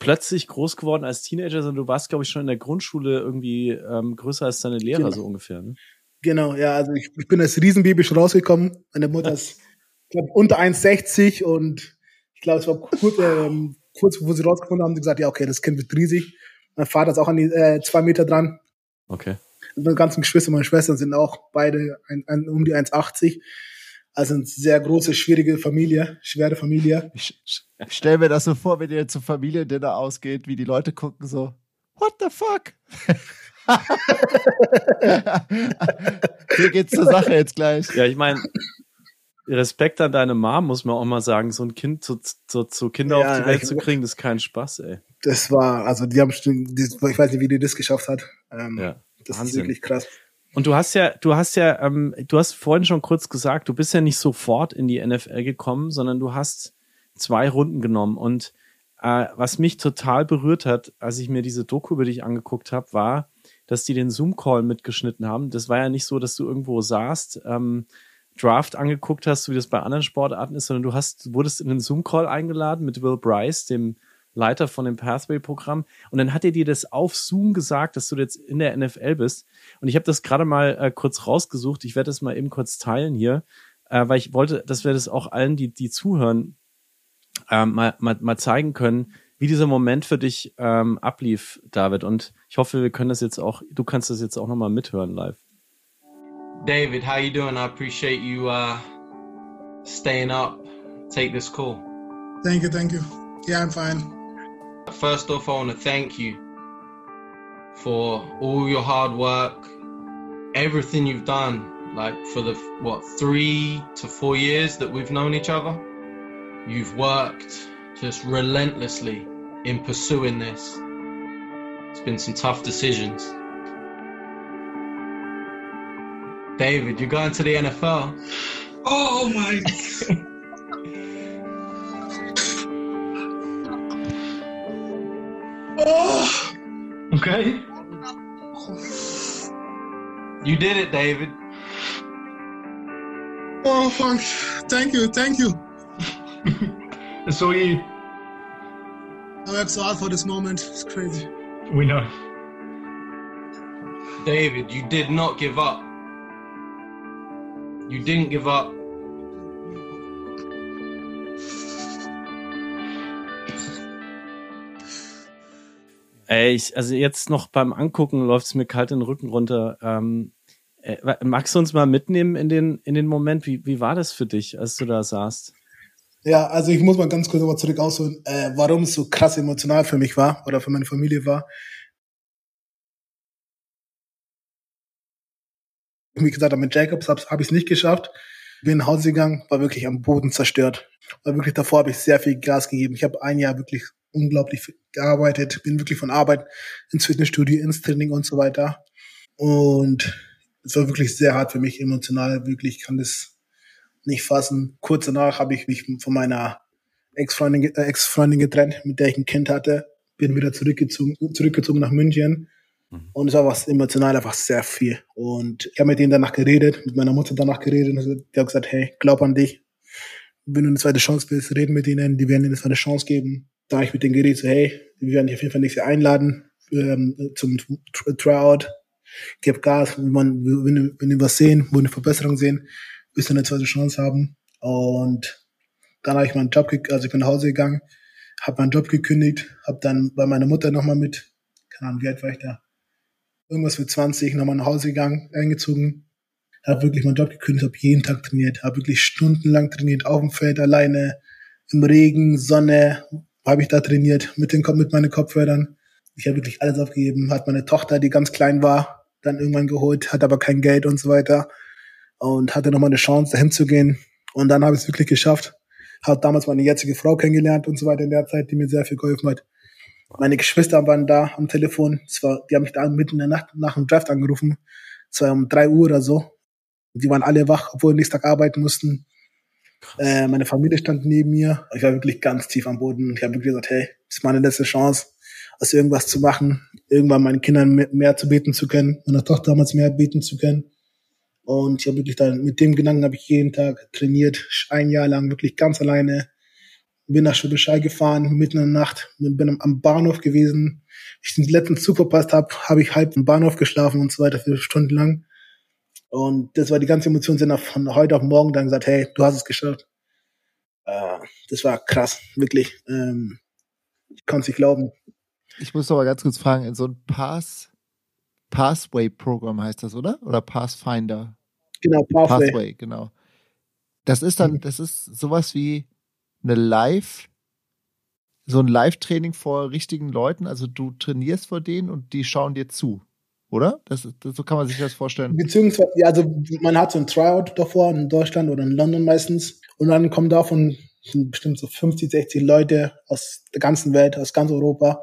plötzlich groß geworden als Teenager, sondern du warst, glaube ich, schon in der Grundschule irgendwie ähm, größer als deine Lehrer, genau. so ungefähr. Ne? Genau, ja, also ich, ich bin als Riesenbaby schon rausgekommen. Meine Mutter ist, ich glaube, unter 1,60 und ich glaube, es war kurz, ähm, kurz, wo sie rausgefunden haben, sie gesagt, ja, okay, das Kind wird riesig. Mein Vater ist auch an die äh, zwei Meter dran. Okay. Und meine ganzen Geschwister, meine Schwestern sind auch beide ein, ein, um die 1,80. Also eine sehr große, schwierige Familie, schwere Familie. Ich, ich stell mir das so vor, wenn ihr zur Familiendinner ausgeht, wie die Leute gucken so, what the fuck? [LAUGHS] Hier geht's zur Sache jetzt gleich. Ja, ich meine, Respekt an deine Mom, muss man auch mal sagen. So ein Kind zu, zu, zu Kinder ja, auf die Welt zu kriegen, das ist kein Spaß, ey. Das war, also die haben, ich weiß nicht, wie die das geschafft hat. Ähm, ja, das Wahnsinn. ist wirklich krass. Und du hast ja, du hast ja, ähm, du hast vorhin schon kurz gesagt, du bist ja nicht sofort in die NFL gekommen, sondern du hast zwei Runden genommen. Und äh, was mich total berührt hat, als ich mir diese Doku über dich angeguckt habe, war, dass die den Zoom-Call mitgeschnitten haben. Das war ja nicht so, dass du irgendwo saßt, ähm, Draft angeguckt hast, wie das bei anderen Sportarten ist, sondern du hast, wurdest in den Zoom-Call eingeladen mit Will Bryce, dem Leiter von dem Pathway-Programm. Und dann hat er dir das auf Zoom gesagt, dass du jetzt in der NFL bist. Und ich habe das gerade mal äh, kurz rausgesucht. Ich werde das mal eben kurz teilen hier, äh, weil ich wollte, dass wir das auch allen, die, die zuhören, äh, mal, mal, mal zeigen können, wie dieser Moment für dich ähm, ablief, David. Und ich hoffe, wir können das jetzt auch, du kannst das jetzt auch nochmal mithören live. David, how you doing? I appreciate you uh, staying up. Take this call. Thank you, thank you. Yeah, I'm fine. First off, I want to thank you for all your hard work, everything you've done, like for the, what, three to four years that we've known each other. You've worked just relentlessly in pursuing this. It's been some tough decisions. David, you're going to the NFL. Oh my. [LAUGHS] Oh. Okay. You did it, David. Oh, fuck. Thank you, thank you. [LAUGHS] it's all you. I worked so hard for this moment. It's crazy. We know. David, you did not give up. You didn't give up. Ey, ich, also jetzt noch beim Angucken läuft es mir kalt den Rücken runter. Ähm, äh, magst du uns mal mitnehmen in den, in den Moment? Wie, wie war das für dich, als du da saßt? Ja, also ich muss mal ganz kurz nochmal zurück ausholen, äh, warum es so krass emotional für mich war oder für meine Familie war. Wie gesagt, mit Jacobs habe hab ich es nicht geschafft. Bin nach Hause gegangen, war wirklich am Boden zerstört. War wirklich davor habe ich sehr viel Gas gegeben. Ich habe ein Jahr wirklich unglaublich gearbeitet, bin wirklich von Arbeit ins Fitnessstudio, ins Training und so weiter. Und es war wirklich sehr hart für mich emotional, wirklich kann das nicht fassen. Kurz danach habe ich mich von meiner Ex-Freundin äh, Ex-Freundin getrennt, mit der ich ein Kind hatte, bin wieder zurückgezogen, zurückgezogen nach München. Mhm. Und es war was emotional einfach sehr viel. Und ich habe mit denen danach geredet, mit meiner Mutter danach geredet und die hat gesagt, hey, glaub an dich. Wenn du eine zweite Chance willst, reden mit ihnen, die werden dir eine zweite Chance geben da ich mit denen geredet, so, hey, wir werden dich auf jeden Fall nächstes Jahr einladen ähm, zum Tryout. Gib Gas, wenn, man, wenn, wenn wir was sehen, wo eine Verbesserung sehen, wirst du eine zweite Chance haben. Und dann habe ich meinen Job, also ich bin nach Hause gegangen, habe meinen Job gekündigt, habe dann bei meiner Mutter nochmal mit, keine Ahnung, wie alt war ich da, irgendwas mit 20, nochmal nach Hause gegangen, eingezogen, habe wirklich meinen Job gekündigt, habe jeden Tag trainiert, habe wirklich stundenlang trainiert, auf dem Feld alleine, im Regen, Sonne, habe ich da trainiert mit den mit meinen Kopfhörern. Ich habe wirklich alles aufgegeben. Hat meine Tochter, die ganz klein war, dann irgendwann geholt, hat aber kein Geld und so weiter und hatte nochmal eine Chance, dahin zu gehen. Und dann habe ich es wirklich geschafft. Habe damals meine jetzige Frau kennengelernt und so weiter in der Zeit, die mir sehr viel geholfen hat. Meine Geschwister waren da am Telefon. Zwar, die haben mich da mitten in der Nacht nach dem Draft angerufen. Es war um drei Uhr oder so. Die waren alle wach, obwohl nächsten Tag arbeiten mussten. Äh, meine Familie stand neben mir. Ich war wirklich ganz tief am Boden. Ich habe wirklich gesagt, hey, das ist meine letzte Chance. als irgendwas zu machen, irgendwann meinen Kindern mehr, zu beten zu können, meiner Tochter damals mehr beten zu können. Und ich habe wirklich dann mit dem Gedanken habe ich jeden Tag trainiert, ein Jahr lang wirklich ganz alleine. Bin nach Schwäbischei gefahren, mitten in der Nacht, bin am Bahnhof gewesen. Ich den letzten Zug verpasst habe, habe ich halb im Bahnhof geschlafen und so weiter, für Stunden lang. Und das war die ganze Emotion, sind von heute auf morgen dann gesagt, hey, du hast es geschafft. Äh, das war krass, wirklich. Ähm, ich kann es nicht glauben. Ich muss noch mal ganz kurz fragen, so ein Pass, Pathway-Programm heißt das, oder? Oder Pathfinder? Genau, Pathway. Pathway, genau. Das ist dann, mhm. das ist sowas wie eine Live, so ein Live-Training vor richtigen Leuten. Also du trainierst vor denen und die schauen dir zu, oder? Das, das, so kann man sich das vorstellen. Beziehungsweise, ja, also man hat so ein Tryout davor in Deutschland oder in London meistens und dann kommen davon bestimmt so 50, 60 Leute aus der ganzen Welt, aus ganz Europa,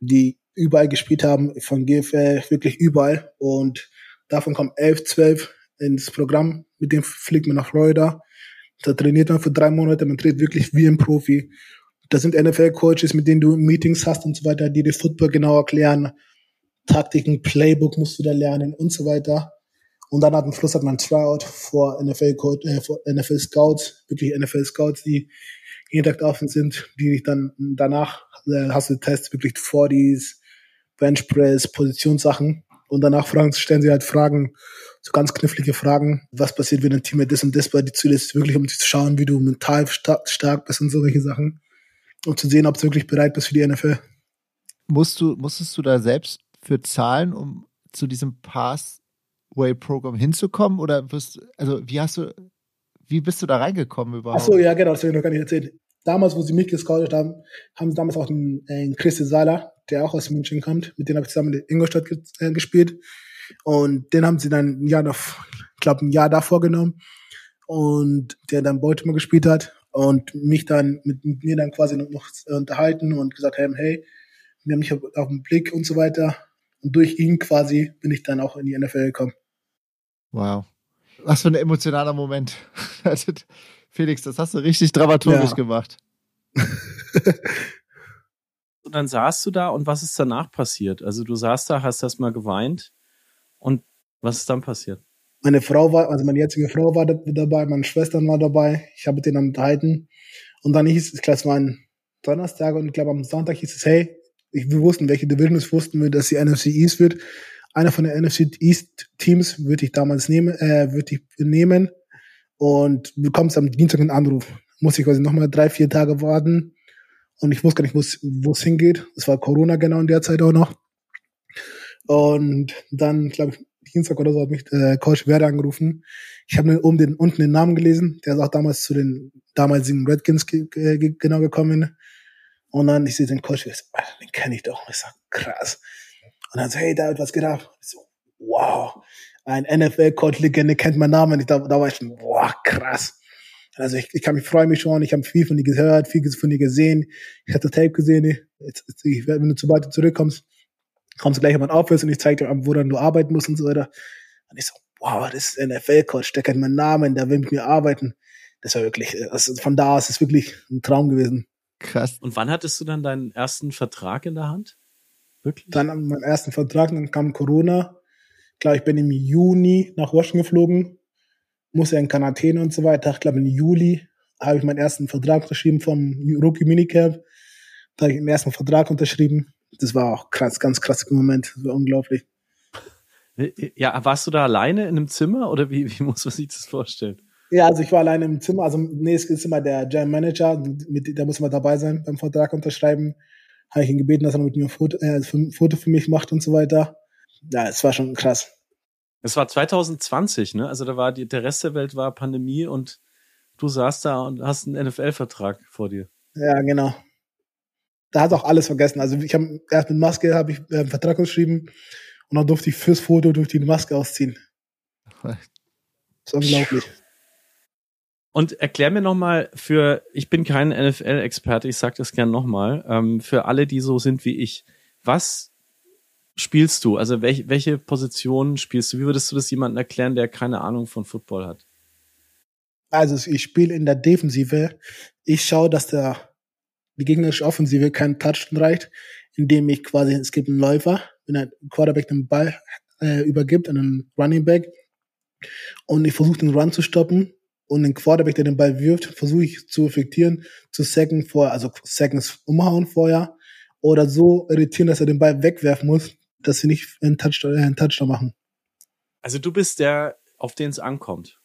die überall gespielt haben, von GFL wirklich überall und davon kommen 11, 12 ins Programm, mit dem fliegt man nach Florida. Da trainiert man für drei Monate, man trainiert wirklich wie ein Profi. Da sind NFL-Coaches, mit denen du Meetings hast und so weiter, die dir Football genau erklären. Taktiken, Playbook musst du da lernen und so weiter. Und dann hat am Schluss hat man Tryout vor NFL, äh, vor NFL Scouts, wirklich NFL Scouts, die jeden Tag offen sind, die dich dann danach äh, hast du Tests wirklich vor dies Benchpress, Positionssachen und danach fragen, stellen sie halt Fragen, so ganz knifflige Fragen. Was passiert, wenn ein Team mit das und das bei dir zulässt? Wirklich, um zu schauen, wie du mental stark, stark bist und solche Sachen. Um zu sehen, ob du wirklich bereit bist für die NFL. Musst du, musstest du da selbst für zahlen, um zu diesem Pathway-Programm hinzukommen? Oder wirst, also wie hast du, wie bist du da reingekommen überhaupt? Ach so, ja, genau, das habe ich noch gar nicht erzählt. Damals, wo sie mich gescoutet haben, haben sie damals auch einen, äh, einen Chris Sala, der auch aus München kommt, mit dem habe ich zusammen in Ingolstadt äh, gespielt. Und den haben sie dann ein Jahr davor, ich glaube ein Jahr davor genommen. Und der dann Baltimore gespielt hat und mich dann mit, mit mir dann quasi noch, unterhalten und gesagt haben, hey, wir haben mich auf, auf den Blick und so weiter. Und durch ihn quasi bin ich dann auch in die NFL gekommen. Wow. Was für ein emotionaler Moment. [LAUGHS] Felix, das hast du richtig dramaturgisch ja. gemacht. [LAUGHS] und dann saßt du da und was ist danach passiert? Also du saßt da, hast erst mal geweint und was ist dann passiert? Meine Frau war, also meine jetzige Frau war dabei, meine Schwestern war dabei, ich habe mit denen unterhalten. Und dann hieß es, ich glaube, es war ein Donnerstag und ich glaube am Sonntag hieß es, hey, wir wussten, welche Division es wussten wir, dass die NFC East wird. Einer von den NFC East Teams würde ich damals nehmen, äh, würde ich nehmen und bekommst am Dienstag einen Anruf. Muss ich quasi nochmal drei, vier Tage warten und ich wusste gar nicht, wo es hingeht. Es war Corona genau in der Zeit auch noch. Und dann, glaube ich, Dienstag oder so hat mich äh, Coach Werder angerufen. Ich habe oben den, unten den Namen gelesen. Der ist auch damals zu den damaligen Redskins ge ge genau gekommen. Und dann, ich sehe den Coach, ich so, den kenne ich doch. Ich sag, krass. Und dann so, hey David, was geht ab? Ich so, wow, ein NFL-Coach-Legende kennt meinen Namen. Ich, da, da war ich schon, wow, krass. Also ich, ich kann mich freuen mich schon, ich habe viel von dir gehört, viel von dir gesehen. Ich hatte Tape gesehen. Jetzt, ich, wenn du zu weit zurückkommst, kommst du gleich jemand aufhörst und ich zeige dir, wo dann du arbeiten musst und so weiter. Und ich so, wow, das ist NFL-Coach, der kennt meinen Namen, der will mit mir arbeiten. Das war wirklich, also von da aus ist wirklich ein Traum gewesen. Krass. Und wann hattest du dann deinen ersten Vertrag in der Hand? Wirklich? Dann meinen ersten Vertrag, dann kam Corona. Klar, ich bin im Juni nach Washington geflogen, musste in Quarantäne und so weiter. Ich glaube, im Juli habe ich meinen ersten Vertrag unterschrieben vom Rookie Minicamp. Da habe ich den ersten Vertrag unterschrieben das war auch krass, ganz krasser Moment. Das war unglaublich. Ja, warst du da alleine in einem Zimmer oder wie, wie muss man sich das vorstellen? Ja, also ich war alleine im Zimmer. Also nee, es ist immer der Jam Manager, mit, der muss immer dabei sein beim Vertrag unterschreiben. Habe ich ihn gebeten, dass er mit mir ein Foto, äh, ein Foto für mich macht und so weiter. Ja, es war schon krass. Es war 2020, ne? Also da war die, der Rest der Welt war Pandemie und du saßt da und hast einen NFL-Vertrag vor dir. Ja, genau da hat auch alles vergessen. Also ich habe erst mit Maske habe ich äh, einen Vertrag geschrieben und dann durfte ich fürs Foto durch die Maske ausziehen. [LAUGHS] Das ist unglaublich. Und erklär mir nochmal für, ich bin kein NFL-Experte, ich sage das gern nochmal, ähm, für alle, die so sind wie ich, was spielst du? Also welch, welche Position spielst du? Wie würdest du das jemandem erklären, der keine Ahnung von Football hat? Also ich spiele in der Defensive. Ich schaue, dass der die gegnerische Offensive keinen Touchdown reicht. indem ich quasi, es gibt einen Läufer, wenn ein Quarterback den Ball äh, übergibt einen Running Back und ich versuche den Run zu stoppen und den Quarterback, der den Ball wirft, versuche ich zu effektieren, zu sacken vor, also Seconds umhauen vorher oder so irritieren, dass er den Ball wegwerfen muss, dass sie nicht einen Touchdown, äh, einen Touchdown machen. Also du bist der, auf den es ankommt.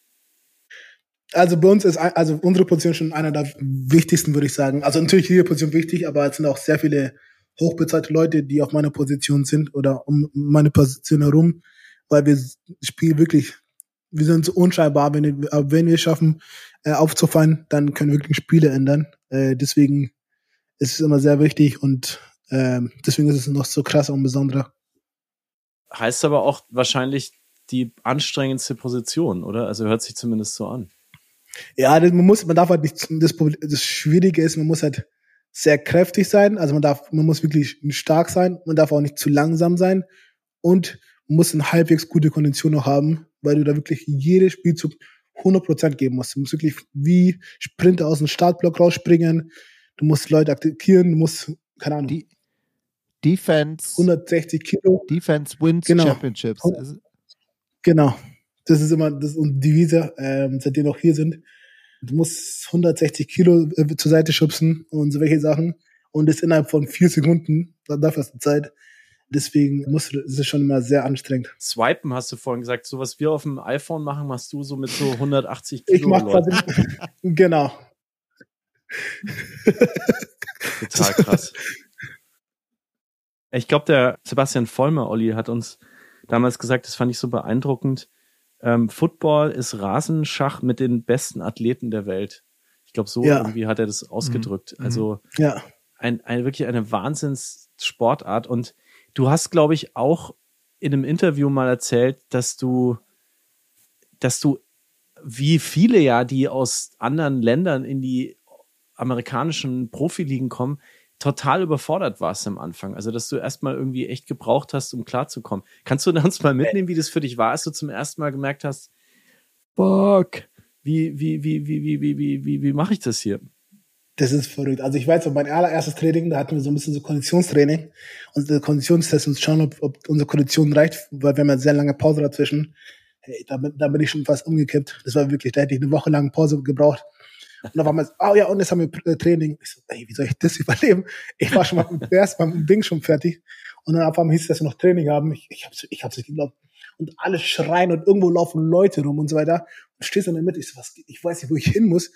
Also bei uns ist also unsere Position schon einer der wichtigsten, würde ich sagen. Also natürlich jede Position wichtig, aber es sind auch sehr viele hochbezahlte Leute, die auf meiner Position sind oder um meine Position herum, weil wir spielen wirklich, wir sind so unscheinbar, wenn wir, wenn wir schaffen, äh, aufzufallen, dann können wir wirklich Spiele ändern. Äh, deswegen ist es immer sehr wichtig und äh, deswegen ist es noch so krass und besonderer. Heißt aber auch wahrscheinlich die anstrengendste Position, oder? Also hört sich zumindest so an. Ja, man muss, man darf halt nicht, das, das Schwierige ist, man muss halt sehr kräftig sein, also man darf, man muss wirklich stark sein, man darf auch nicht zu langsam sein und man muss eine halbwegs gute Kondition noch haben, weil du da wirklich jedes Spielzug 100% geben musst. Du musst wirklich wie Sprinter aus dem Startblock rausspringen, du musst Leute attackieren, du musst, keine Ahnung. Die Defense. 160 Kilo. Defense wins genau. Championships. Genau. Das ist immer das ist unsere Devise, ähm, seitdem wir noch hier sind. Du musst 160 Kilo äh, zur Seite schubsen und so welche Sachen. Und das innerhalb von vier Sekunden, dafür hast du Zeit. Deswegen musst du, ist schon immer sehr anstrengend. Swipen hast du vorhin gesagt, so was wir auf dem iPhone machen, machst du so mit so 180 Kilo. Ich mach quasi, [LAUGHS] genau. Total krass. Ich glaube, der Sebastian Vollmer, Olli, hat uns damals gesagt, das fand ich so beeindruckend, ähm, Football ist Rasenschach mit den besten Athleten der Welt. Ich glaube, so ja. irgendwie hat er das ausgedrückt. Mhm. Also ja. ein, ein, wirklich eine Wahnsinnssportart. Und du hast, glaube ich, auch in einem Interview mal erzählt, dass du, dass du, wie viele ja, die aus anderen Ländern in die amerikanischen Profiligen kommen, total überfordert warst am Anfang. Also, dass du erstmal irgendwie echt gebraucht hast, um klarzukommen. Kannst du uns mal mitnehmen, wie das für dich war, als du zum ersten Mal gemerkt hast, fuck, wie, wie, wie, wie, wie, wie, wie, wie, wie mache ich das hier? Das ist verrückt. Also ich weiß, mein allererstes Training, da hatten wir so ein bisschen so Konditionstraining und der Konditionstest uns schauen, ob, ob unsere Kondition reicht, weil wir haben ja sehr lange Pause dazwischen. Hey, da, da bin ich schon fast umgekippt. Das war wirklich, da hätte ich eine Woche lang Pause gebraucht. Und dann war man so, oh ja, und jetzt haben wir äh, Training. Ich so, ey, wie soll ich das [LAUGHS] überleben? Ich war schon mal erst beim Ding schon fertig. Und dann auf einmal hieß es, dass wir noch Training haben. Ich, ich hab's, ich hab's nicht geglaubt. Und alle schreien und irgendwo laufen Leute rum und so weiter. Und stehst in der Mitte. Ich so, was, ich weiß nicht, wo ich hin muss.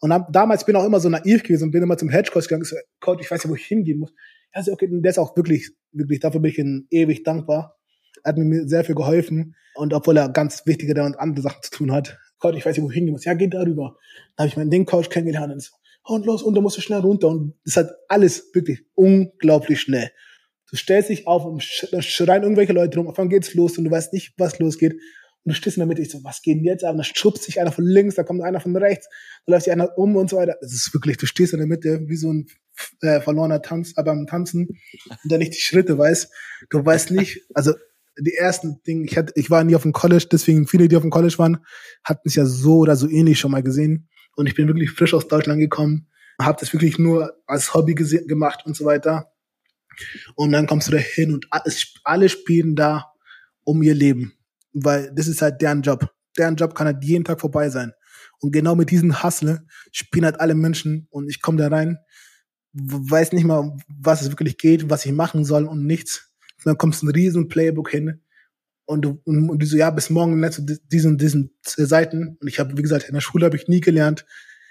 Und dann, damals bin ich auch immer so naiv gewesen und bin immer zum Hedgecoach gegangen. Ich so, Coach, ich weiß nicht, wo ich hingehen muss. Ja, so, okay, der ist auch wirklich, wirklich, dafür bin ich ihm ewig dankbar. Er hat mir sehr viel geholfen. Und obwohl er ganz wichtige und andere Sachen zu tun hat, Gott, ich weiß nicht, wohin gehen muss. Ja, geht darüber. Da habe ich meinen Ding-Coach kennengelernt und so, und los, und da musst du schnell runter. Und das hat alles wirklich unglaublich schnell. Du stellst dich auf und schreien irgendwelche Leute rum, auf einmal geht's los und du weißt nicht, was losgeht. Und du stehst in der Mitte, ich so, was geht denn jetzt ab? Und dann schubst sich einer von links, da kommt einer von rechts, da läuft sich einer um und so weiter. Das ist wirklich, du stehst in der Mitte wie so ein äh, verlorener Tanz, aber am Tanzen und der nicht die Schritte weiß. Du weißt nicht, also die ersten Dinge, ich hatte, ich war nie auf dem College, deswegen viele, die auf dem College waren, hatten es ja so oder so ähnlich schon mal gesehen. Und ich bin wirklich frisch aus Deutschland gekommen, habe das wirklich nur als Hobby gemacht und so weiter. Und dann kommst du da hin und alles, alle spielen da um ihr Leben. Weil das ist halt deren Job. Deren Job kann halt jeden Tag vorbei sein. Und genau mit diesem Hustle spielen halt alle Menschen und ich komme da rein, weiß nicht mal, was es wirklich geht, was ich machen soll und nichts dann kommst du ein riesen Playbook hin und du, und, und du so, ja, bis morgen lernst du diesen, diesen Seiten. Und ich habe, wie gesagt, in der Schule habe ich nie gelernt.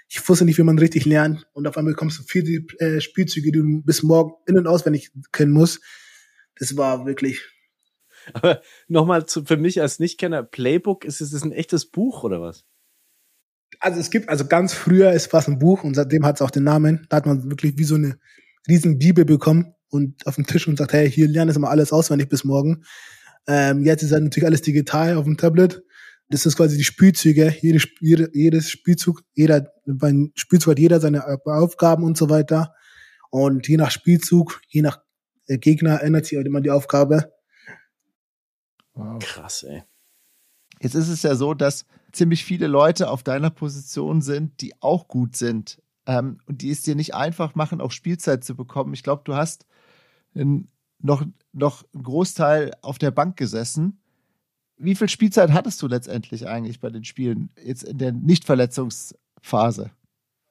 Ich wusste nicht, wie man richtig lernt. Und auf einmal kommst du viele äh, Spielzüge, die du bis morgen in- und auswendig kennen musst. Das war wirklich. Aber nochmal für mich als Nichtkenner, Playbook, ist es ein echtes Buch oder was? Also es gibt, also ganz früher ist was ein Buch und seitdem hat es auch den Namen. Da hat man wirklich wie so eine riesen Bibel bekommen und auf dem Tisch und sagt, hey, hier lernen das mal alles auswendig bis morgen. Ähm, jetzt ist halt natürlich alles digital auf dem Tablet. Das ist quasi die Spielzüge. Jede, jede, jedes Spielzug, jeder, beim Spielzug hat jeder seine Aufgaben und so weiter. Und je nach Spielzug, je nach äh, Gegner ändert sich halt immer die Aufgabe. Wow. Krass, ey. Jetzt ist es ja so, dass ziemlich viele Leute auf deiner Position sind, die auch gut sind ähm, und die es dir nicht einfach machen, auch Spielzeit zu bekommen. Ich glaube, du hast in, noch, noch einen Großteil auf der Bank gesessen. Wie viel Spielzeit hattest du letztendlich eigentlich bei den Spielen, jetzt in der Nichtverletzungsphase?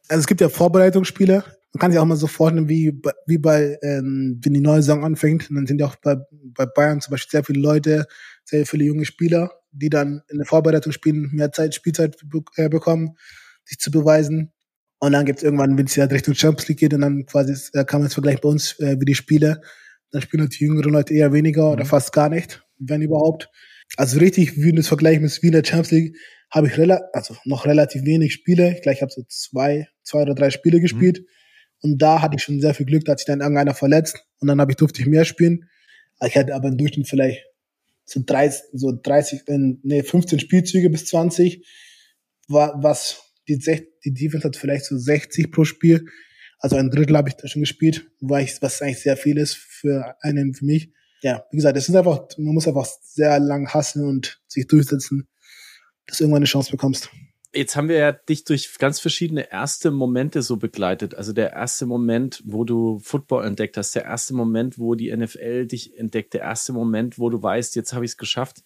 Also es gibt ja Vorbereitungsspiele. Man kann sich auch mal so vorstellen, wie, wie bei, ähm, wenn die neue Saison anfängt. Und dann sind ja auch bei, bei Bayern zum Beispiel sehr viele Leute, sehr viele junge Spieler, die dann in der Vorbereitungsspielen mehr Zeit, Spielzeit äh, bekommen, sich zu beweisen. Und dann gibt's irgendwann, wenn es ja Richtung Champions League geht, und dann quasi äh, kann man es vergleichen bei uns äh, wie die Spiele, dann spielen halt die jüngeren Leute eher weniger mhm. oder fast gar nicht, wenn überhaupt. Also richtig, wie das Vergleich mit Wiener Champions League, habe ich rela also noch relativ wenig Spiele. Ich glaube, ich habe so zwei, zwei oder drei Spiele gespielt. Mhm. Und da hatte ich schon sehr viel Glück, dass sich dann irgendeiner verletzt. Und dann habe ich durfte ich mehr spielen. Ich hatte aber im Durchschnitt vielleicht so 30, so 30, nee, 15 Spielzüge bis 20, was die, die Defense hat vielleicht so 60 pro Spiel. Also ein Drittel habe ich da schon gespielt, ich, was eigentlich sehr viel ist für einen, für mich. Ja, wie gesagt, es ist einfach, man muss einfach sehr lang hassen und sich durchsetzen, dass du irgendwann eine Chance bekommst. Jetzt haben wir ja dich durch ganz verschiedene erste Momente so begleitet. Also der erste Moment, wo du Football entdeckt hast, der erste Moment, wo die NFL dich entdeckt, der erste Moment, wo du weißt, jetzt habe ich es geschafft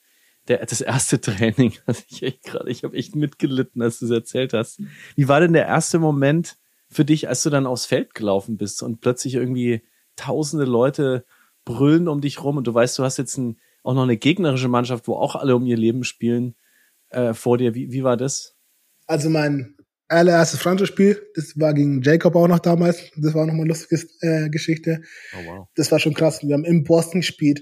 der, das erste [LAUGHS] Training, also ich echt gerade, ich habe echt mitgelitten, als du es erzählt hast. Wie war denn der erste Moment für dich, als du dann aufs Feld gelaufen bist und plötzlich irgendwie tausende Leute brüllen um dich rum und du weißt, du hast jetzt ein, auch noch eine gegnerische Mannschaft, wo auch alle um ihr Leben spielen, äh, vor dir. Wie, wie war das? Also mein allererstes Franchise-Spiel, das war gegen Jacob auch noch damals. Das war noch mal eine lustige äh, Geschichte. Oh, wow. Das war schon krass. Wir haben in Boston gespielt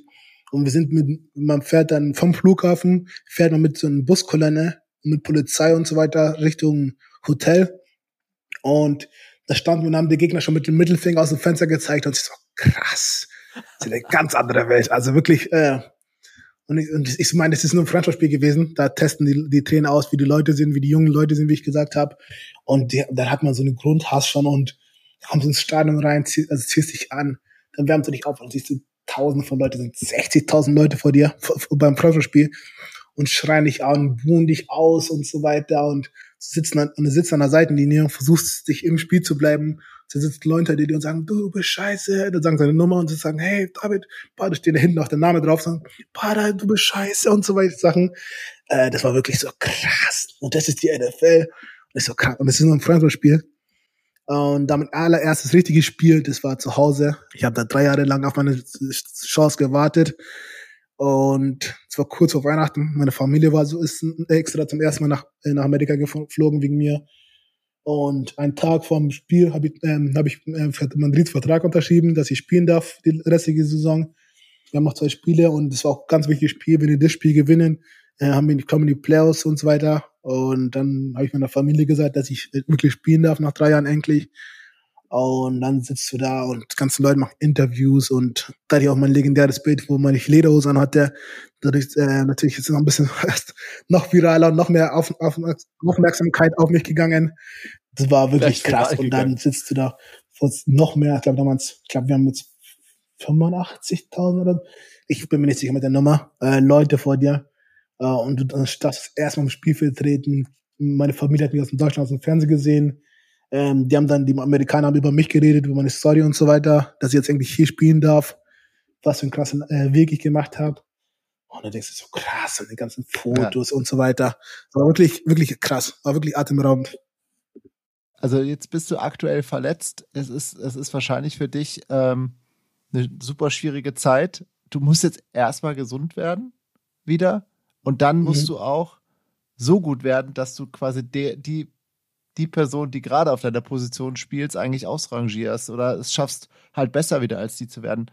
und wir sind mit, man fährt dann vom Flughafen, fährt man mit so einer Buskolonne mit Polizei und so weiter Richtung Hotel. Und da standen wir und haben die Gegner schon mit dem Mittelfinger aus dem Fenster gezeigt und ich so, krass. Das ist eine ganz andere Welt. Also wirklich, äh, und ich, und ich meine, es ist nur ein Freundschaftsspiel gewesen. Da testen die, die Trainer aus, wie die Leute sind, wie die jungen Leute sind, wie ich gesagt habe. Und die, dann hat man so einen Grundhass schon und kommst ins Stadion rein, zieh, also ziehst dich an, dann wärmst du dich auf und siehst du Tausende von Leuten, sind 60.000 Leute vor dir beim Freundschaftsspiel und schreien dich an, buhen dich aus und so weiter und sitzen an, und du sitzt an der Seitenlinie und versuchst dich im Spiel zu bleiben. Da sitzen Leute, die dir und sagen, du bist scheiße. Dann sagen seine Nummer und sie sagen, hey, David, da steht da hinten auch der Name drauf, sagen, Pada, du bist scheiße und so weiter Sachen. Äh, das war wirklich so krass. Und das ist die NFL. Und das ist so krass. Und das ist nur ein Freundschaftsspiel. Und damit allererstes richtige Spiel, das war zu Hause. Ich habe da drei Jahre lang auf meine Chance gewartet. Und es war kurz vor Weihnachten. Meine Familie war so ist extra zum ersten Mal nach, äh, nach Amerika geflogen wegen mir. Und einen Tag vor dem Spiel habe ich, ähm, hab ich äh, für Madrid Vertrag unterschrieben, dass ich spielen darf die restliche Saison. Wir haben noch zwei Spiele und es war auch ein ganz wichtiges Spiel. Wenn wir das Spiel gewinnen, äh, haben wir, kommen die Playoffs und so weiter. Und dann habe ich meiner Familie gesagt, dass ich wirklich spielen darf nach drei Jahren endlich. Und dann sitzt du da und ganze Leute machen Interviews und da hatte ich auch mein legendäres Bild, wo man nicht Lederhosen anhatte. Dadurch äh, natürlich ist es noch ein bisschen [LAUGHS] noch viraler und noch mehr auf, auf, Aufmerksamkeit auf mich gegangen. Das war wirklich krass. Und dann sitzt du da vor noch mehr, ich glaube damals, ich glaube, wir haben jetzt 85.000 oder ich bin mir nicht sicher mit der Nummer, äh, Leute vor dir. Äh, und du darfst erstmal im Spielfeld treten. Meine Familie hat mich aus dem Deutschland aus dem Fernsehen gesehen. Ähm, die haben dann, die Amerikaner haben über mich geredet, über meine Story und so weiter, dass ich jetzt eigentlich hier spielen darf, was für einen krassen äh, Weg ich gemacht habe. Und dann denkst du so krass, und die ganzen Fotos ja. und so weiter. War wirklich, wirklich krass, war wirklich atemberaubend. Also jetzt bist du aktuell verletzt. Es ist, es ist wahrscheinlich für dich ähm, eine super schwierige Zeit. Du musst jetzt erstmal gesund werden wieder. Und dann musst mhm. du auch so gut werden, dass du quasi de, die, die Person, die gerade auf deiner Position spielst, eigentlich ausrangierst oder es schaffst, halt besser wieder als die zu werden.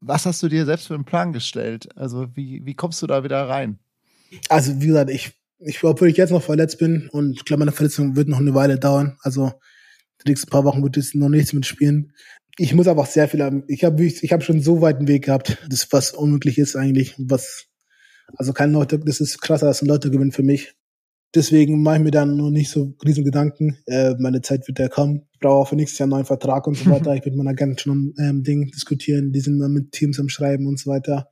Was hast du dir selbst für einen Plan gestellt? Also, wie, wie kommst du da wieder rein? Also, wie gesagt, ich, ich, obwohl ich jetzt noch verletzt bin und ich glaube, meine Verletzung wird noch eine Weile dauern. Also, die nächsten paar Wochen wird es noch nichts mitspielen. Ich muss aber auch sehr viel haben. Ich habe ich hab schon so weit einen Weg gehabt, das was unmöglich ist eigentlich, was also kein Leute, das ist krasser als ein Lottogewinn für mich. Deswegen mache ich mir dann nur nicht so riesen Gedanken. Äh, meine Zeit wird ja kommen. Ich brauche auch für nächstes Jahr einen neuen Vertrag und so [LAUGHS] weiter. ich bin mit meiner Agent schon ähm, Ding diskutieren. Die sind mal mit Teams am Schreiben und so weiter.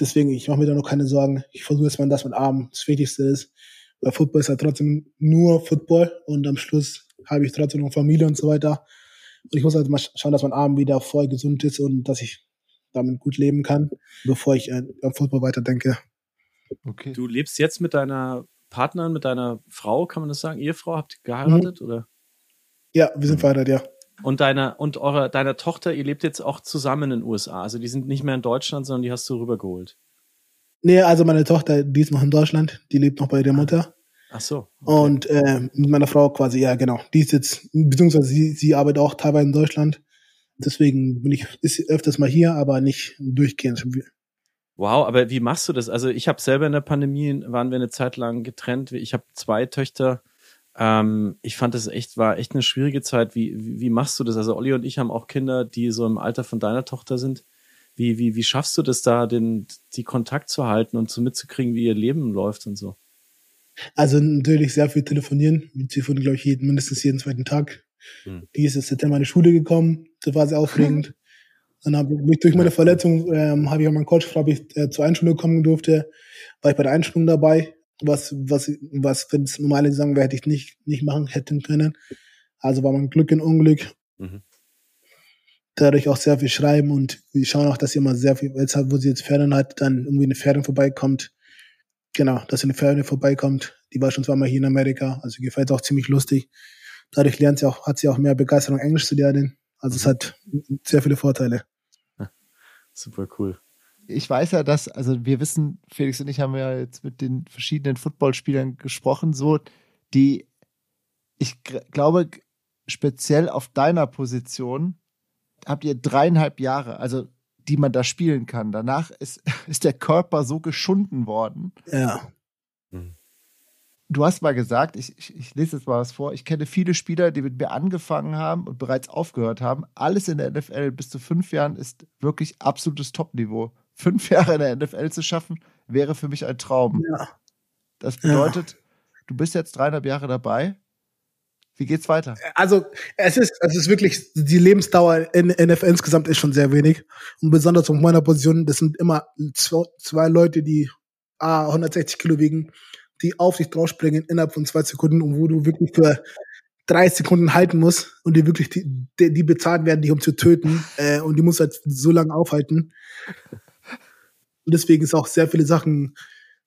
Deswegen, ich mache mir da noch keine Sorgen. Ich versuche jetzt mal das mit Arm das Wichtigste ist. Weil Football ist ja trotzdem nur Football und am Schluss habe ich trotzdem noch Familie und so weiter. Und ich muss halt mal schauen, dass mein Arm wieder voll gesund ist und dass ich damit gut leben kann, bevor ich äh, am Fußball weiterdenke. Okay. Du lebst jetzt mit deiner Partnerin, mit deiner Frau, kann man das sagen? Ehefrau, habt ihr geheiratet mhm. oder? Ja, wir sind verheiratet, ja. Und deine und eure deine Tochter, ihr lebt jetzt auch zusammen in den USA. Also die sind nicht mehr in Deutschland, sondern die hast du rübergeholt. Nee, also meine Tochter, die ist noch in Deutschland, die lebt noch bei der Mutter. Ach so. Okay. Und äh, mit meiner Frau quasi, ja genau. Die ist jetzt, beziehungsweise sie, sie arbeitet auch teilweise in Deutschland. Deswegen bin ich ist öfters mal hier, aber nicht durchgehend. Wow, aber wie machst du das? Also ich habe selber in der Pandemie, waren wir eine Zeit lang getrennt. Ich habe zwei Töchter. Ähm, ich fand das echt, war echt eine schwierige Zeit. Wie, wie, wie machst du das? Also Olli und ich haben auch Kinder, die so im Alter von deiner Tochter sind. Wie, wie, wie schaffst du das da, den, die Kontakt zu halten und so mitzukriegen, wie ihr Leben läuft und so? Also natürlich sehr viel telefonieren. Wir telefonieren, glaube ich, jeden, mindestens jeden zweiten Tag. Hm. Die ist jetzt in meine Schule gekommen. Das war sehr [LAUGHS] aufregend. Dann habe ich durch meine Verletzung ähm, habe ich auch meinen Coach gefragt, ob ich äh, zur Einschulung kommen durfte. War ich bei der Einschulung dabei, was was was wenn es normale Saison wäre, hätte ich nicht nicht machen hätten können. Also war mein Glück in Unglück. Mhm. Dadurch auch sehr viel schreiben und wir schauen auch, dass immer sehr viel, jetzt wo sie jetzt Ferien hat, dann irgendwie eine Fähre vorbeikommt. Genau, dass eine Fähre vorbeikommt. Die war schon zweimal hier in Amerika, also gefällt auch ziemlich lustig. Dadurch lernt sie auch, hat sie auch mehr Begeisterung, Englisch zu lernen. Also es mhm. hat sehr viele Vorteile. Super cool. Ich weiß ja, dass, also wir wissen, Felix und ich haben ja jetzt mit den verschiedenen Footballspielern gesprochen, so, die, ich glaube, speziell auf deiner Position habt ihr dreieinhalb Jahre, also die man da spielen kann. Danach ist, [LAUGHS] ist der Körper so geschunden worden. Ja. Du hast mal gesagt, ich, ich, ich, lese jetzt mal was vor, ich kenne viele Spieler, die mit mir angefangen haben und bereits aufgehört haben. Alles in der NFL bis zu fünf Jahren ist wirklich absolutes Topniveau. Fünf [LAUGHS] Jahre in der NFL zu schaffen, wäre für mich ein Traum. Ja. Das bedeutet, ja. du bist jetzt dreieinhalb Jahre dabei. Wie geht's weiter? Also es ist, es ist wirklich, die Lebensdauer in NFL insgesamt ist schon sehr wenig. Und besonders auf meiner Position, das sind immer zwei, zwei Leute, die ah, 160 Kilo wiegen die auf dich draufspringen innerhalb von zwei Sekunden und wo du wirklich für drei Sekunden halten musst und die wirklich, die, die bezahlt werden, dich um zu töten äh, und die musst halt so lange aufhalten. Und deswegen ist auch sehr viele Sachen,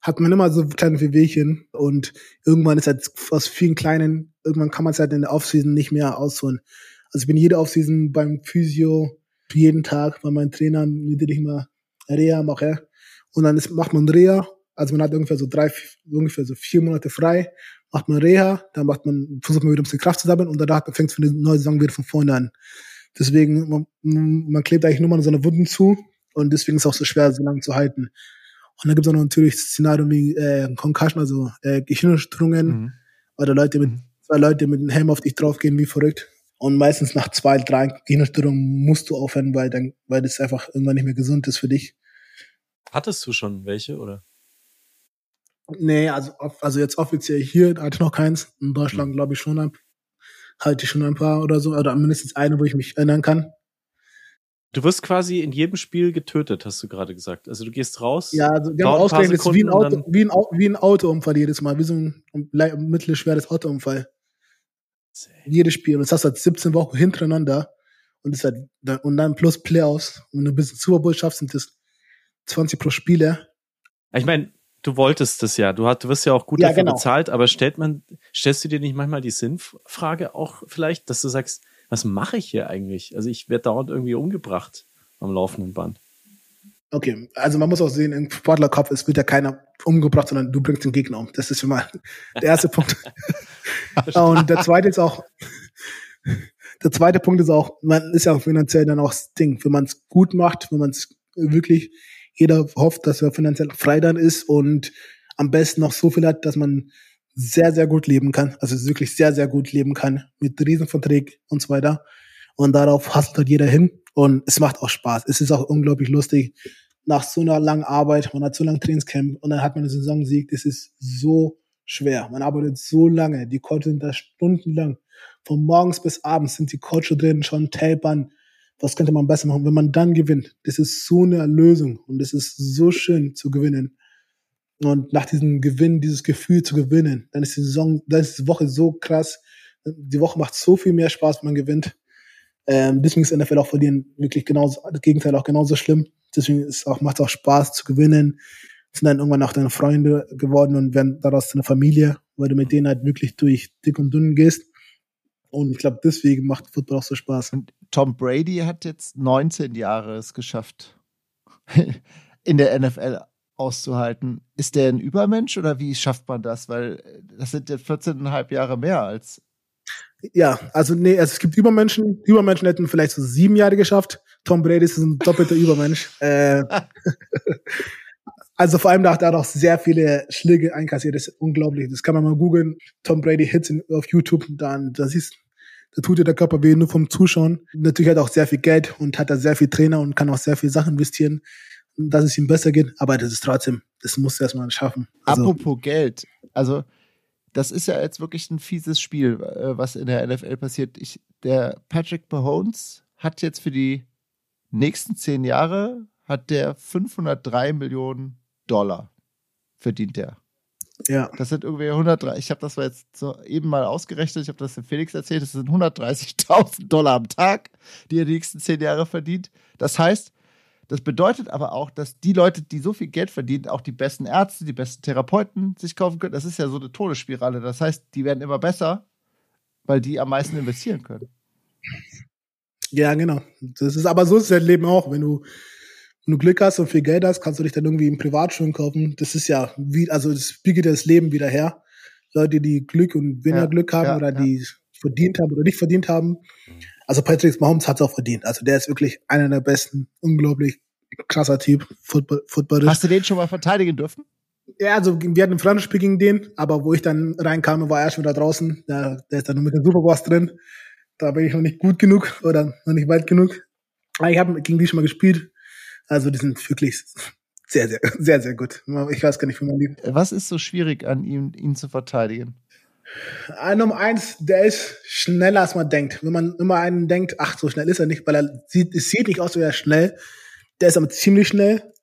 hat man immer so kleine Wehwehchen und irgendwann ist halt aus vielen kleinen, irgendwann kann man es halt in der Offseason nicht mehr ausholen. Also ich bin jede Offseason beim Physio, jeden Tag bei meinem Trainer, mit dem ich mal Reha mache. Und dann ist, macht man Reha also man hat ungefähr so drei, ungefähr so vier Monate frei, macht man Reha, dann macht man, versucht man wieder ein bisschen Kraft zu sammeln und danach fängt es für eine neue Saison wieder von vorne an. Deswegen, man, man klebt eigentlich nur mal seine Wunden zu und deswegen ist es auch so schwer, so lange zu halten. Und dann gibt es auch noch natürlich Szenarien wie äh, Concussion, also äh, Gehirnerschütterungen mhm. oder Leute mit, mhm. zwei Leute mit einem Helm auf dich draufgehen wie verrückt. Und meistens nach zwei, drei Gehirnerschütterungen musst du aufhören, weil dann, weil das einfach irgendwann nicht mehr gesund ist für dich. Hattest du schon welche, oder? Nee, also, also jetzt offiziell hier hatte ich noch keins. In Deutschland glaube ich schon ein, halte ich schon ein paar oder so, oder mindestens eine, wo ich mich erinnern kann. Du wirst quasi in jedem Spiel getötet, hast du gerade gesagt. Also du gehst raus. Ja, also wir haben ausgerechnet, wie ein, Auto, wie, ein, wie ein Autounfall jedes Mal, wie so ein mittelschweres Autounfall. Jedes Spiel. Und das hast du halt 17 Wochen hintereinander. Und das halt, und dann plus Playoffs. Und wenn du bis Super Bowl schaffst, sind das 20 pro Spiele. Ich meine, du wolltest es ja. Du, hast, du wirst ja auch gut ja, dafür genau. bezahlt, aber stellt man, stellst du dir nicht manchmal die Sinnfrage auch vielleicht, dass du sagst, was mache ich hier eigentlich? Also ich werde dauernd irgendwie umgebracht am laufenden Band. Okay, also man muss auch sehen, im Sportlerkopf, es wird ja keiner umgebracht, sondern du bringst den Gegner um. Das ist schon mal der erste Punkt. [LAUGHS] Und der zweite ist auch, der zweite Punkt ist auch, man ist ja auch finanziell dann auch das Ding, wenn man es gut macht, wenn man es wirklich jeder hofft, dass er finanziell frei dann ist und am besten noch so viel hat, dass man sehr, sehr gut leben kann. Also wirklich sehr, sehr gut leben kann mit Riesenverträgen und so weiter. Und darauf hasselt halt jeder hin. Und es macht auch Spaß. Es ist auch unglaublich lustig. Nach so einer langen Arbeit, man hat so lange Trainingscamp und dann hat man eine Saisonsieg. Das ist so schwer. Man arbeitet so lange. Die Coaches sind da stundenlang. Von morgens bis abends sind die Coaches drin, schon tapern, was könnte man besser machen, wenn man dann gewinnt. Das ist so eine Erlösung und es ist so schön zu gewinnen. Und nach diesem Gewinn, dieses Gefühl zu gewinnen, dann ist die Saison, dann ist die Woche so krass. Die Woche macht so viel mehr Spaß, wenn man gewinnt. Ähm, deswegen ist NFL auch verlieren wirklich genauso, das Gegenteil auch genauso schlimm. Deswegen ist auch, macht es auch Spaß zu gewinnen. Sind dann irgendwann auch deine Freunde geworden und werden daraus eine Familie, weil du mit denen halt wirklich durch dick und dünn gehst. Und ich glaube, deswegen macht Football auch so Spaß. Tom Brady hat jetzt 19 Jahre es geschafft, [LAUGHS] in der NFL auszuhalten. Ist der ein Übermensch oder wie schafft man das? Weil das sind jetzt 14,5 Jahre mehr als ja, also nee, also es gibt Übermenschen. Übermenschen hätten vielleicht so sieben Jahre geschafft. Tom Brady ist ein doppelter Übermensch. [LAUGHS] Äh, also vor allem da hat er auch sehr viele Schläge einkassiert. Das ist unglaublich. Das kann man mal googeln. Tom Brady Hits auf YouTube. Dann, das ist, da tut dir der Körper weh nur vom Zuschauen. Natürlich hat er auch sehr viel Geld und hat da sehr viel Trainer und kann auch sehr viel Sachen investieren, dass es ihm besser geht. Aber das ist trotzdem, das muss er erstmal schaffen. Also, Apropos Geld. Also das ist ja jetzt wirklich ein fieses Spiel, äh, was in der NFL passiert. Ich, der Patrick Mahomes hat jetzt für die nächsten zehn Jahre hat der 503 Millionen Dollar verdient der. Ja. Das sind irgendwie 103. Ich habe das jetzt so eben mal ausgerechnet. Ich habe das dem Felix erzählt. Das sind 130.000 Dollar am Tag, die er die nächsten zehn Jahre verdient. Das heißt, das bedeutet aber auch, dass die Leute, die so viel Geld verdienen, auch die besten Ärzte, die besten Therapeuten sich kaufen können. Das ist ja so eine Todesspirale. Das heißt, die werden immer besser, weil die am meisten investieren können. Ja, genau. Das ist aber so ist das Leben auch. Wenn du, wenn du Glück hast und viel Geld hast, kannst du dich dann irgendwie im Privatschulen kaufen. Das ist ja wie, also das spiegelt das Leben wieder her. Leute, die Glück und Winnerglück ja, haben ja, oder ja. die verdient haben oder nicht verdient haben. Also Patrick Mahomes hat es auch verdient. Also der ist wirklich einer der besten, unglaublich krasser Typ, Football, Footballist. Hast du den schon mal verteidigen dürfen? Ja, also wir hatten ein Freundschaftsspiel gegen den, aber wo ich dann reinkam, war er schon wieder draußen. Der, der ist dann nur mit dem Superboss drin. Da bin ich noch nicht gut genug oder noch nicht weit genug. Aber ich habe gegen die schon mal gespielt. Also die sind wirklich sehr, sehr, sehr, sehr gut. Ich weiß gar nicht, wie man liebt. Was ist so schwierig an ihm, ihn zu verteidigen? Nummer eins, der ist schneller als man denkt. Wenn man immer einen denkt, ach, so schnell ist er nicht, weil er sieht, es sieht nicht aus, wie er schnell. Der ist aber ziemlich schnell.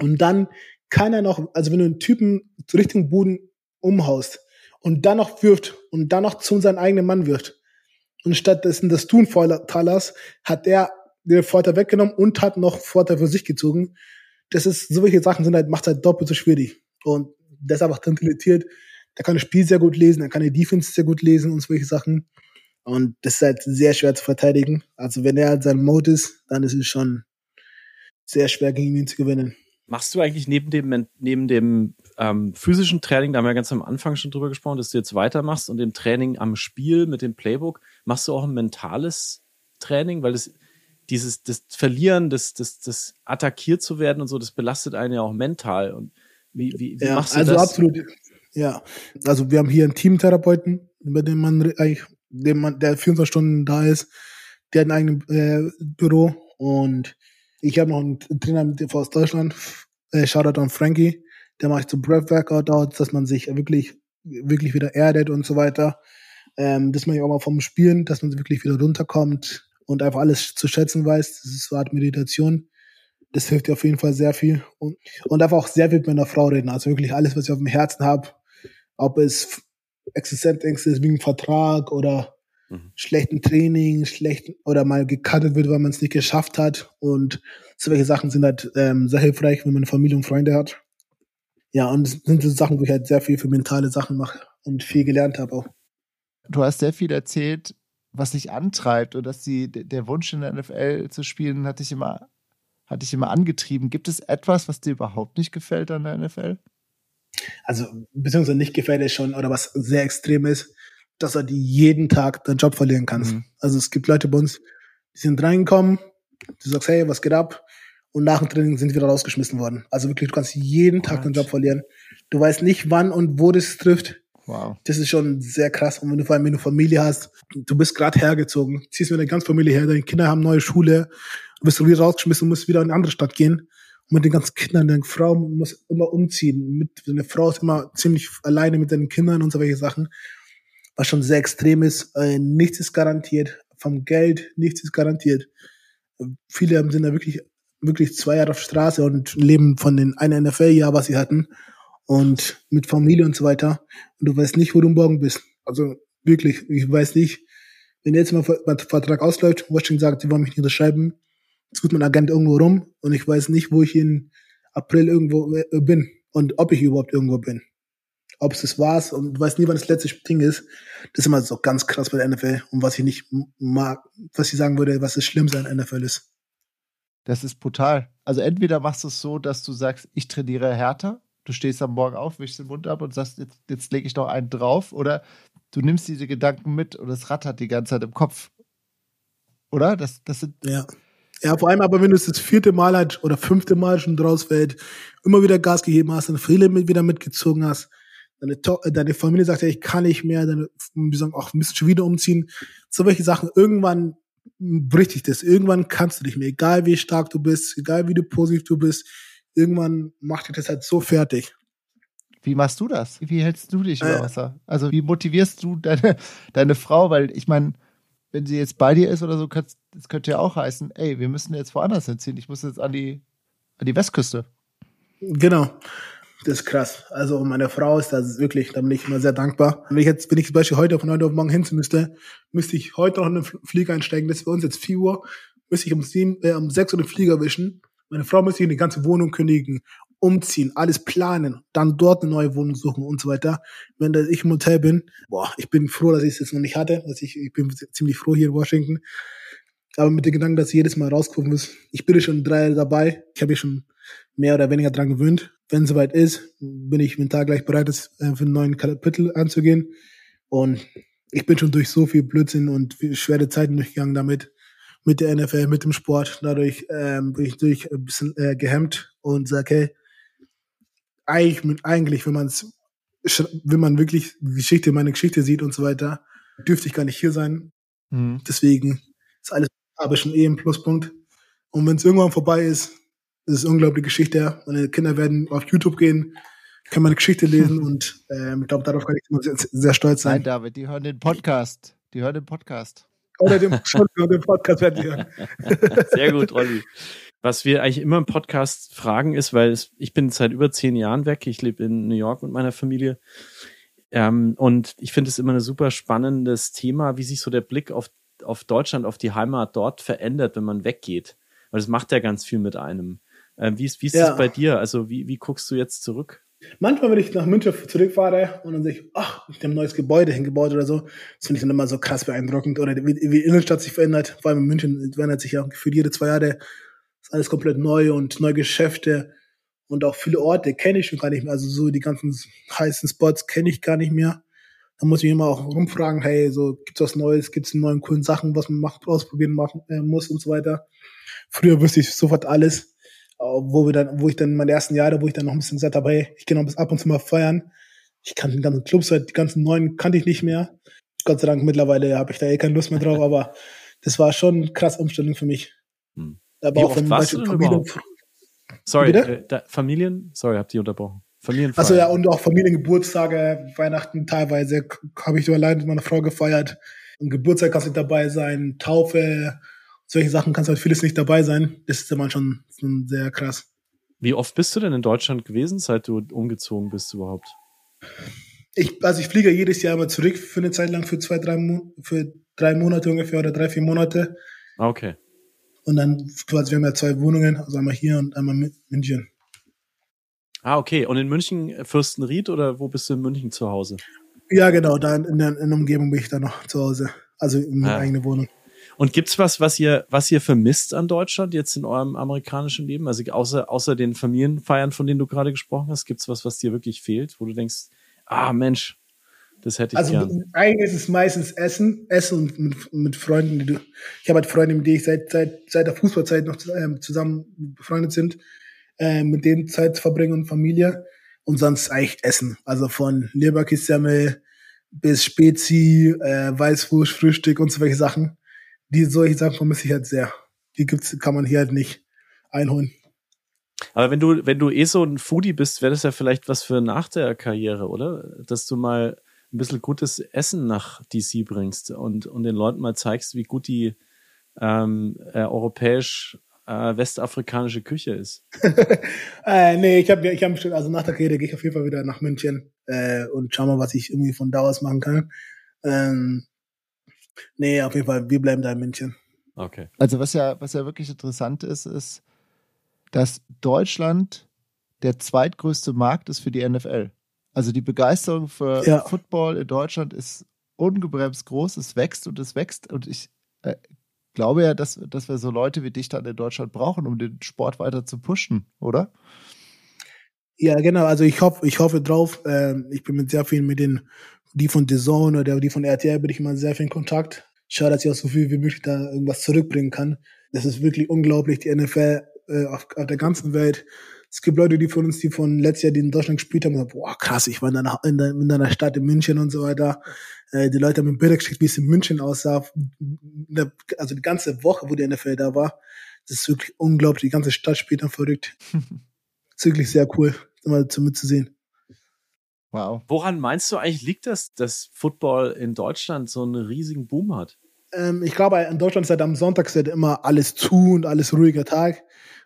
Und dann kann er noch, also wenn du einen Typen zu richtigen Boden umhaust und dann noch wirft und dann noch zu seinem eigenen Mann wirft und stattdessen das Tun Talers hat er den Vorteil weggenommen und hat noch Vorteil für sich gezogen. Das ist, so welche Sachen sind halt, macht halt doppelt so schwierig. Und deshalb auch talentiert der kann das Spiel sehr gut lesen, er kann die Defense sehr gut lesen und solche Sachen. Und das ist halt sehr schwer zu verteidigen. Also wenn er halt sein Mode ist, dann ist es schon sehr schwer gegen ihn zu gewinnen. Machst du eigentlich neben dem, neben dem ähm, physischen Training, da haben wir ganz am Anfang schon drüber gesprochen, dass du jetzt weitermachst und dem Training am Spiel mit dem Playbook, machst du auch ein mentales Training? Weil das, dieses, das Verlieren, das, das, das attackiert zu werden und so, das belastet einen ja auch mental. Und wie, wie, wie ja, machst du also das? Also absolut. Ja, also wir haben hier einen Teamtherapeuten, bei dem man eigentlich, dem man, der 24 Stunden da ist, der hat ein eigenes äh, Büro und ich habe noch einen Trainer mit aus Deutschland, äh, Shoutout an Frankie, der macht so Breath Workout, dass man sich wirklich, wirklich wieder erdet und so weiter. Ähm, das mache ich auch mal vom Spielen, dass man wirklich wieder runterkommt und einfach alles zu schätzen weiß. Das ist so eine Art Meditation. Das hilft dir auf jeden Fall sehr viel. Und, und einfach auch sehr viel mit meiner Frau reden. Also wirklich alles, was ich auf dem Herzen habe, ob es Existenzängste ist wegen Vertrag oder mhm. schlechten Training, schlechten oder mal gecuttet wird, weil man es nicht geschafft hat. Und solche Sachen sind halt ähm, sehr hilfreich, wenn man Familie und Freunde hat. Ja, und es sind so Sachen, wo ich halt sehr viel für mentale Sachen mache und viel gelernt habe auch. Du hast sehr viel erzählt, was dich antreibt und dass die, der Wunsch in der NFL zu spielen hat dich immer, hat dich immer angetrieben. Gibt es etwas, was dir überhaupt nicht gefällt an der NFL? also beziehungsweise nicht gefällt es schon oder was sehr extrem ist, dass er die jeden Tag den Job verlieren kannst. Mhm. Also es gibt Leute bei uns, die sind reingekommen, du sagst, hey, was geht ab? Und nach dem Training sind wieder rausgeschmissen worden. Also wirklich, du kannst jeden Tag den Job verlieren. Du weißt nicht, wann und wo das trifft. Wow. Das ist schon sehr krass. Und wenn du vor allem, wenn du Familie hast, du bist gerade hergezogen, ziehst mit der ganzen Familie her, deine Kinder haben neue Schule, du bist wieder rausgeschmissen und musst wieder in eine andere Stadt gehen mit den ganzen Kindern, deine Frau muss immer umziehen. Mit, deine Frau ist immer ziemlich alleine mit den Kindern und so welche Sachen. Was schon sehr extrem ist. Äh, nichts ist garantiert. Vom Geld, nichts ist garantiert. Viele sind da wirklich, wirklich zwei Jahre auf Straße und leben von den einen NFL-Jahr, was sie hatten. Und mit Familie und so weiter. Und du weißt nicht, wo du morgen bist. Also wirklich, ich weiß nicht, wenn jetzt mal mein Vertrag ausläuft, Washington sagt, sie wollen mich nicht unterschreiben, tut mein Agent irgendwo rum und ich weiß nicht, wo ich in April irgendwo äh, bin und ob ich überhaupt irgendwo bin. Ob es das war's und du weißt nie, wann das letzte Ding ist. Das ist immer so ganz krass bei der NFL und was ich nicht mag, was ich sagen würde, was das Schlimmste an der NFL ist. Das ist brutal. Also entweder machst du es so, dass du sagst, ich trainiere härter, du stehst am Morgen auf, wischst den Mund ab und sagst, jetzt, jetzt lege ich noch einen drauf, oder du nimmst diese Gedanken mit und es rattert die ganze Zeit im Kopf. Oder? Das, das sind. Ja. Ja, vor allem aber, wenn du es das vierte Mal halt oder fünfte Mal schon draus fällt, immer wieder Gas gegeben hast, deine Friede mit, wieder mitgezogen hast, deine, to äh, deine Familie sagt ja, ich kann nicht mehr, deine, wir sagen, auch, müssen schon wieder umziehen. So welche Sachen, irgendwann bricht dich das. Irgendwann kannst du nicht mehr, egal wie stark du bist, egal wie du positiv du bist, irgendwann macht dich das halt so fertig. Wie machst du das? Wie hältst du dich über äh. Wasser? Also wie motivierst du deine, deine Frau? Weil ich meine, wenn sie jetzt bei dir ist oder so, das könnte ja auch heißen, ey, wir müssen jetzt woanders hinziehen. Ich muss jetzt an die, an die Westküste. Genau. Das ist krass. Also meine Frau ist da wirklich, da bin ich immer sehr dankbar. Wenn ich jetzt, wenn ich zum Beispiel heute von heute auf morgen hinziehen müsste, müsste ich heute noch in den Flieger einsteigen. Das ist bei uns jetzt 4 Uhr. Müsste ich um, sieben, äh, um 6 Uhr den Flieger wischen. Meine Frau müsste ich die ganze Wohnung kündigen umziehen, alles planen, dann dort eine neue Wohnung suchen und so weiter. Wenn ich im Hotel bin, boah, ich bin froh, dass ich es jetzt noch nicht hatte. Dass ich, ich bin ziemlich froh hier in Washington. Aber mit dem Gedanken, dass ich jedes Mal rausgucken muss. Ich bin schon drei Jahre dabei. Ich habe mich schon mehr oder weniger dran gewöhnt. Wenn es soweit ist, bin ich mental gleich bereit, das äh, für einen neuen Kapitel anzugehen. Und ich bin schon durch so viel Blödsinn und schwere Zeiten durchgegangen damit mit der NFL, mit dem Sport. Dadurch ähm, bin ich durch ein bisschen äh, gehemmt und sage, hey, eigentlich, eigentlich wenn man es, wenn man wirklich die Geschichte, meine Geschichte sieht und so weiter, dürfte ich gar nicht hier sein. Mhm. Deswegen ist alles aber schon eh ein Pluspunkt. Und wenn es irgendwann vorbei ist, ist es unglaubliche Geschichte. Meine Kinder werden auf YouTube gehen, können meine Geschichte lesen [LAUGHS] und ähm, ich glaube, darauf kann ich immer sehr, sehr stolz sein. Nein, David, die hören den Podcast. Die hören den Podcast. Oder den, [LAUGHS] den Podcast werden hören. [LAUGHS] Sehr gut, Olli. Was wir eigentlich immer im Podcast fragen ist, weil es, ich bin seit über zehn Jahren weg, ich lebe in New York mit meiner Familie. Ähm, und ich finde es immer ein super spannendes Thema, wie sich so der Blick auf, auf Deutschland, auf die Heimat dort verändert, wenn man weggeht. Weil das macht ja ganz viel mit einem. Ähm, wie ist, wie ist ja. das bei dir? Also wie, wie guckst du jetzt zurück? Manchmal, wenn ich nach München zurückfahre und dann sehe ich, ach, ich habe ein neues Gebäude hingebaut oder so, das finde ich dann immer so krass beeindruckend. Oder wie, wie die Innenstadt sich verändert, vor allem in München verändert sich ja gefühlt jede zwei Jahre ist alles komplett neu und neue Geschäfte und auch viele Orte kenne ich schon gar nicht mehr. Also so die ganzen heißen Spots kenne ich gar nicht mehr. Da muss ich immer auch rumfragen, hey, so gibt's was Neues, gibt's neue coolen Sachen, was man macht, ausprobieren machen äh, muss und so weiter. Früher wüsste ich sofort alles, wo wir dann, wo ich dann meine ersten Jahre, wo ich dann noch ein bisschen gesagt habe, hey, ich gehe noch bis ab und zu mal feiern. Ich kannte den ganzen Clubs, die ganzen neuen kannte ich nicht mehr. Gott sei Dank mittlerweile habe ich da eh keine Lust mehr drauf, [LAUGHS] aber das war schon eine krasse Umstellung für mich. Hm. Aber Wie auch wenn warst du Familien. Sorry, äh, da, Familien? Sorry, habt ihr unterbrochen. Familienfeier. Also ja, und auch Familiengeburtstage, Weihnachten teilweise habe ich nur allein mit meiner Frau gefeiert. Und Geburtstag kannst du dabei sein, Taufe, solche Sachen kannst du halt vieles nicht dabei sein. Das ist immer schon, schon sehr krass. Wie oft bist du denn in Deutschland gewesen, seit du umgezogen bist überhaupt? Ich, also ich fliege jedes Jahr mal zurück für eine Zeit lang, für zwei, drei, Mo für drei Monate ungefähr oder drei, vier Monate. Ah, okay. Und dann quasi, wir haben ja zwei Wohnungen, also einmal hier und einmal in München. Ah, okay. Und in München äh, Fürstenried oder wo bist du in München zu Hause? Ja, genau, da in der, in der Umgebung bin ich da noch zu Hause. Also in meiner ah. eigenen Wohnung. Und gibt's was, was ihr, was ihr vermisst an Deutschland jetzt in eurem amerikanischen Leben? Also außer, außer den Familienfeiern, von denen du gerade gesprochen hast, gibt's was, was dir wirklich fehlt, wo du denkst, ah Mensch, das hätte ich also, gern. eigentlich ist es meistens Essen, Essen und mit, mit Freunden. Die du, ich habe halt Freunde, mit denen ich seit, seit, seit der Fußballzeit noch ähm, zusammen befreundet sind, äh, mit denen Zeit verbringen und Familie. Und sonst eigentlich Essen. Also von Leberkissemmel bis Spezi, äh, Weißwurst, Frühstück und so welche Sachen. Die solche Sachen vermisse ich halt sehr. Die gibt's, kann man hier halt nicht einholen. Aber wenn du, wenn du eh so ein Foodie bist, wäre das ja vielleicht was für nach der Karriere, oder? Dass du mal ein bisschen gutes Essen nach DC bringst und, und den Leuten mal zeigst, wie gut die ähm, äh, europäisch äh, westafrikanische Küche ist. [LAUGHS] äh, nee, ich habe ich hab bestimmt, also nach der Karriere gehe ich auf jeden Fall wieder nach München äh, und schau mal, was ich irgendwie von da aus machen kann. Ähm, Nee, auf jeden Fall, wir bleiben da in München. Okay. Also was ja, was ja wirklich interessant ist, ist, dass Deutschland der zweitgrößte Markt ist für die NFL. Also die Begeisterung für Ja. Football in Deutschland ist ungebremst groß, es wächst und es wächst und ich äh, glaube ja, dass, dass wir so Leute wie dich dann in Deutschland brauchen, um den Sport weiter zu pushen, oder? Ja, genau. Also ich hoffe, ich hoffe drauf. Ähm, ich bin mit sehr vielen mit den, die von The Zone oder die von RTL bin ich immer sehr viel in Kontakt. Schade, dass ich auch so viel wie möglich da irgendwas zurückbringen kann. Das ist wirklich unglaublich, die NFL äh, auf, auf der ganzen Welt. Es gibt Leute, die von uns, die von letztes Jahr, die in Deutschland gespielt haben, gesagt, boah, krass, ich war in deiner, in deiner, in deiner Stadt in München und so weiter. Äh, die Leute haben mir Bilder geschickt, wie es in München aussah. Also die ganze Woche, wo die NFL da war. Das ist wirklich unglaublich. Die ganze Stadt spielt dann verrückt. [LAUGHS] ist wirklich sehr cool, immer zu mitzusehen. Wow. Woran meinst du eigentlich liegt das, dass Football in Deutschland so einen riesigen Boom hat? Ähm, ich glaube, in Deutschland ist halt am Sonntag ist halt immer alles zu und alles ruhiger Tag.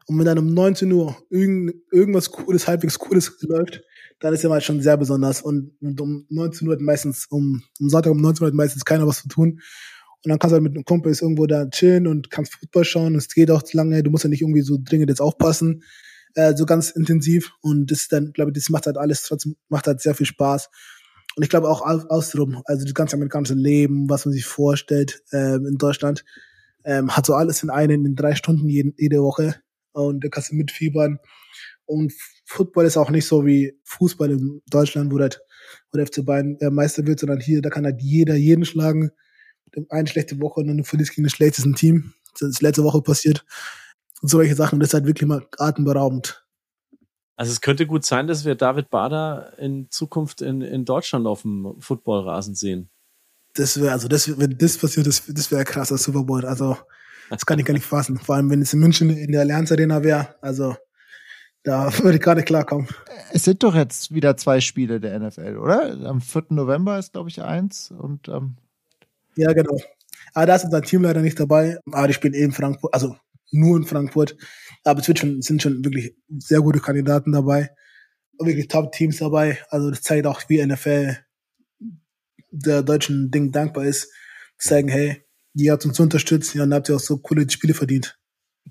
Und wenn dann um 19 Uhr irgend, irgendwas Cooles, halbwegs Cooles läuft, dann ist ja mal schon sehr besonders. Und, und um 19 Uhr hat meistens, um, um Sonntag um 19 Uhr hat meistens keiner was zu tun. Und dann kannst du halt mit einem Kumpel irgendwo da chillen und kannst Fußball schauen. Es geht auch zu lange. Du musst ja nicht irgendwie so dringend jetzt aufpassen, äh, so ganz intensiv. Und das ist dann, glaube ich, das macht halt alles trotzdem, macht halt sehr viel Spaß. Und ich glaube auch au- außenrum, also das ganze amerikanische Leben, was man sich vorstellt ähm, in Deutschland, ähm, hat so alles in einen, in drei Stunden jeden, jede Woche. Und da kannst du mitfiebern. Und Football ist auch nicht so wie Fußball in Deutschland, wo, das, wo der FC Bayern äh, Meister wird, sondern hier, da kann halt jeder jeden schlagen. Eine schlechte Woche und dann du verlierst gegen das schlechteste Team. Das ist letzte Woche passiert. Und solche Sachen. Und das ist halt wirklich mal atemberaubend. Also es könnte gut sein, dass wir David Bader in Zukunft in, in Deutschland auf dem Footballrasen sehen. Das wäre, also das, wenn das passiert, das, das wäre krass als Super Bowl. Also, das kann ich gar nicht fassen. Vor allem, wenn es in München in der Allianz Arena wäre. Also, da würde ich gerade klarkommen. Es sind doch jetzt wieder zwei Spiele der NFL, oder? Am 4. November ist, glaube ich, eins und ähm, Ja, genau. Aber da ist unser Team leider nicht dabei. Aber die spielen eben Frankfurt, also nur in Frankfurt. Aber es schon, sind schon wirklich sehr gute Kandidaten dabei. Wirklich Top-Teams dabei. Also das zeigt auch, wie NFL der deutschen Ding dankbar ist. Zeigen, hey, die hat uns unterstützt, ja, und habt ihr auch so coole Spiele verdient.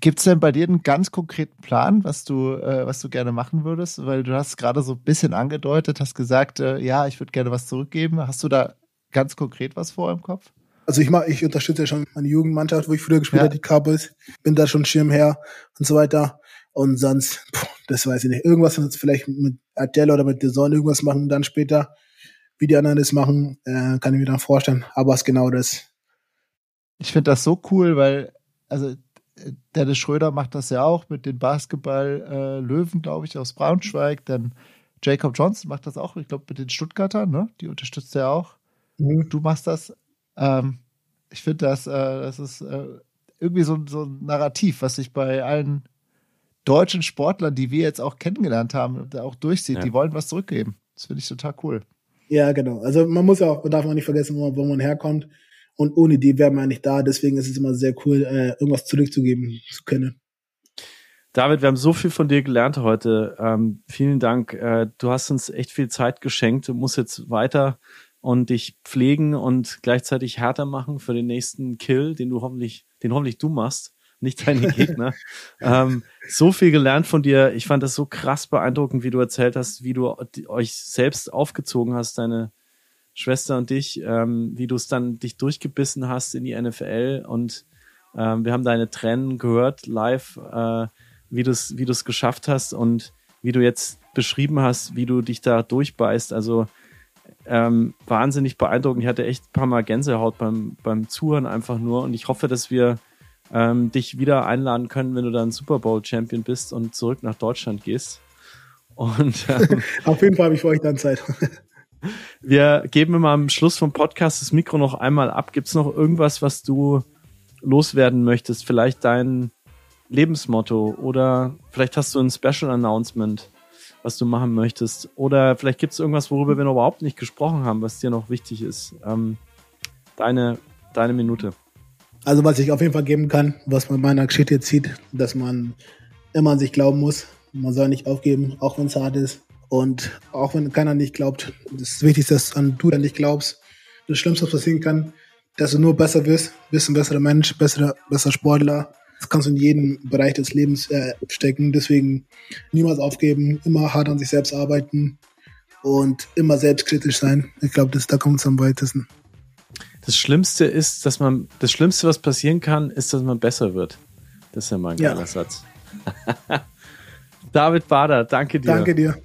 Gibt es denn bei dir einen ganz konkreten Plan, was du, äh, was du gerne machen würdest? Weil du hast gerade so ein bisschen angedeutet, hast gesagt, äh, ja, ich würde gerne was zurückgeben. Hast du da ganz konkret was vor im Kopf? Also ich mach, ich unterstütze ja schon meine Jugendmannschaft, wo ich früher gespielt Ja. habe, die Cowboys. Bin da schon Schirmherr und so weiter. Und sonst, puh, das weiß ich nicht. Irgendwas jetzt vielleicht mit Adele oder mit Zone irgendwas machen dann später. Wie die anderen das machen, äh, kann ich mir dann vorstellen. Aber was genau das? Ich finde das so cool, weil, also, äh, Dennis Schröder macht das ja auch mit den Basketball-Löwen, glaube ich, aus Braunschweig. Dann Jacob Johnson macht das auch, ich glaube, mit den Stuttgartern, ne? Die unterstützt er auch. Mhm. Du machst das. Ähm, ich finde das, äh, das ist äh, irgendwie so, so ein Narrativ, was sich bei allen deutschen Sportlern, die wir jetzt auch kennengelernt haben, da auch durchzieht. Ja. Die wollen was zurückgeben. Das finde ich total cool. Ja, genau. Also man muss ja auch, man darf man nicht vergessen, wo man, wo man herkommt. Und ohne die wäre man nicht da. Deswegen ist es immer sehr cool, äh, irgendwas zurückzugeben zu können. David, wir haben so viel von dir gelernt heute. Ähm, vielen Dank. Äh, du hast uns echt viel Zeit geschenkt. Du musst jetzt weiter und dich pflegen und gleichzeitig härter machen für den nächsten Kill, den du hoffentlich, den hoffentlich du machst, nicht deine [LAUGHS] Gegner. ähm, so viel gelernt von dir. Ich fand das so krass beeindruckend, wie du erzählt hast, wie du euch selbst aufgezogen hast, deine Schwester und dich, ähm, wie du es dann dich durchgebissen hast in die NFL und ähm, wir haben deine Tränen gehört live, äh, wie du es wie du es geschafft hast und wie du jetzt beschrieben hast, wie du dich da durchbeißt. Also ähm, wahnsinnig beeindruckend. Ich hatte echt ein paar Mal Gänsehaut beim, beim Zuhören einfach nur und ich hoffe, dass wir ähm, dich wieder einladen können, wenn du dann Super Bowl Champion bist und zurück nach Deutschland gehst. Und ähm, [LAUGHS] Auf jeden Fall habe ich für euch dann Zeit. [LAUGHS] wir geben immer am Schluss vom Podcast das Mikro noch einmal ab. Gibt es noch irgendwas, was du loswerden möchtest? Vielleicht dein Lebensmotto oder vielleicht hast du ein Special Announcement, was du machen möchtest. Oder vielleicht gibt es irgendwas, worüber wir noch überhaupt nicht gesprochen haben, was dir noch wichtig ist. Ähm, deine, deine Minute. Also was ich auf jeden Fall geben kann, was man meiner Geschichte jetzt sieht, dass man immer an sich glauben muss. Man soll nicht aufgeben, auch wenn es hart ist. Und auch wenn keiner nicht glaubt, das Wichtigste ist, dass an du an dich glaubst. Das Schlimmste, was passieren kann, dass du nur besser wirst, bist ein besserer Mensch, besserer, besser Sportler. Das kannst du in jedem Bereich des Lebens äh, stecken. Deswegen niemals aufgeben, immer hart an sich selbst arbeiten und immer selbstkritisch sein. Ich glaube, da kommt es am weitesten. Das Schlimmste ist, dass man, das Schlimmste, was passieren kann, ist, dass man besser wird. Das ist ja mal ein geiler ja. Satz. [LAUGHS] David Bader, danke dir. Danke dir.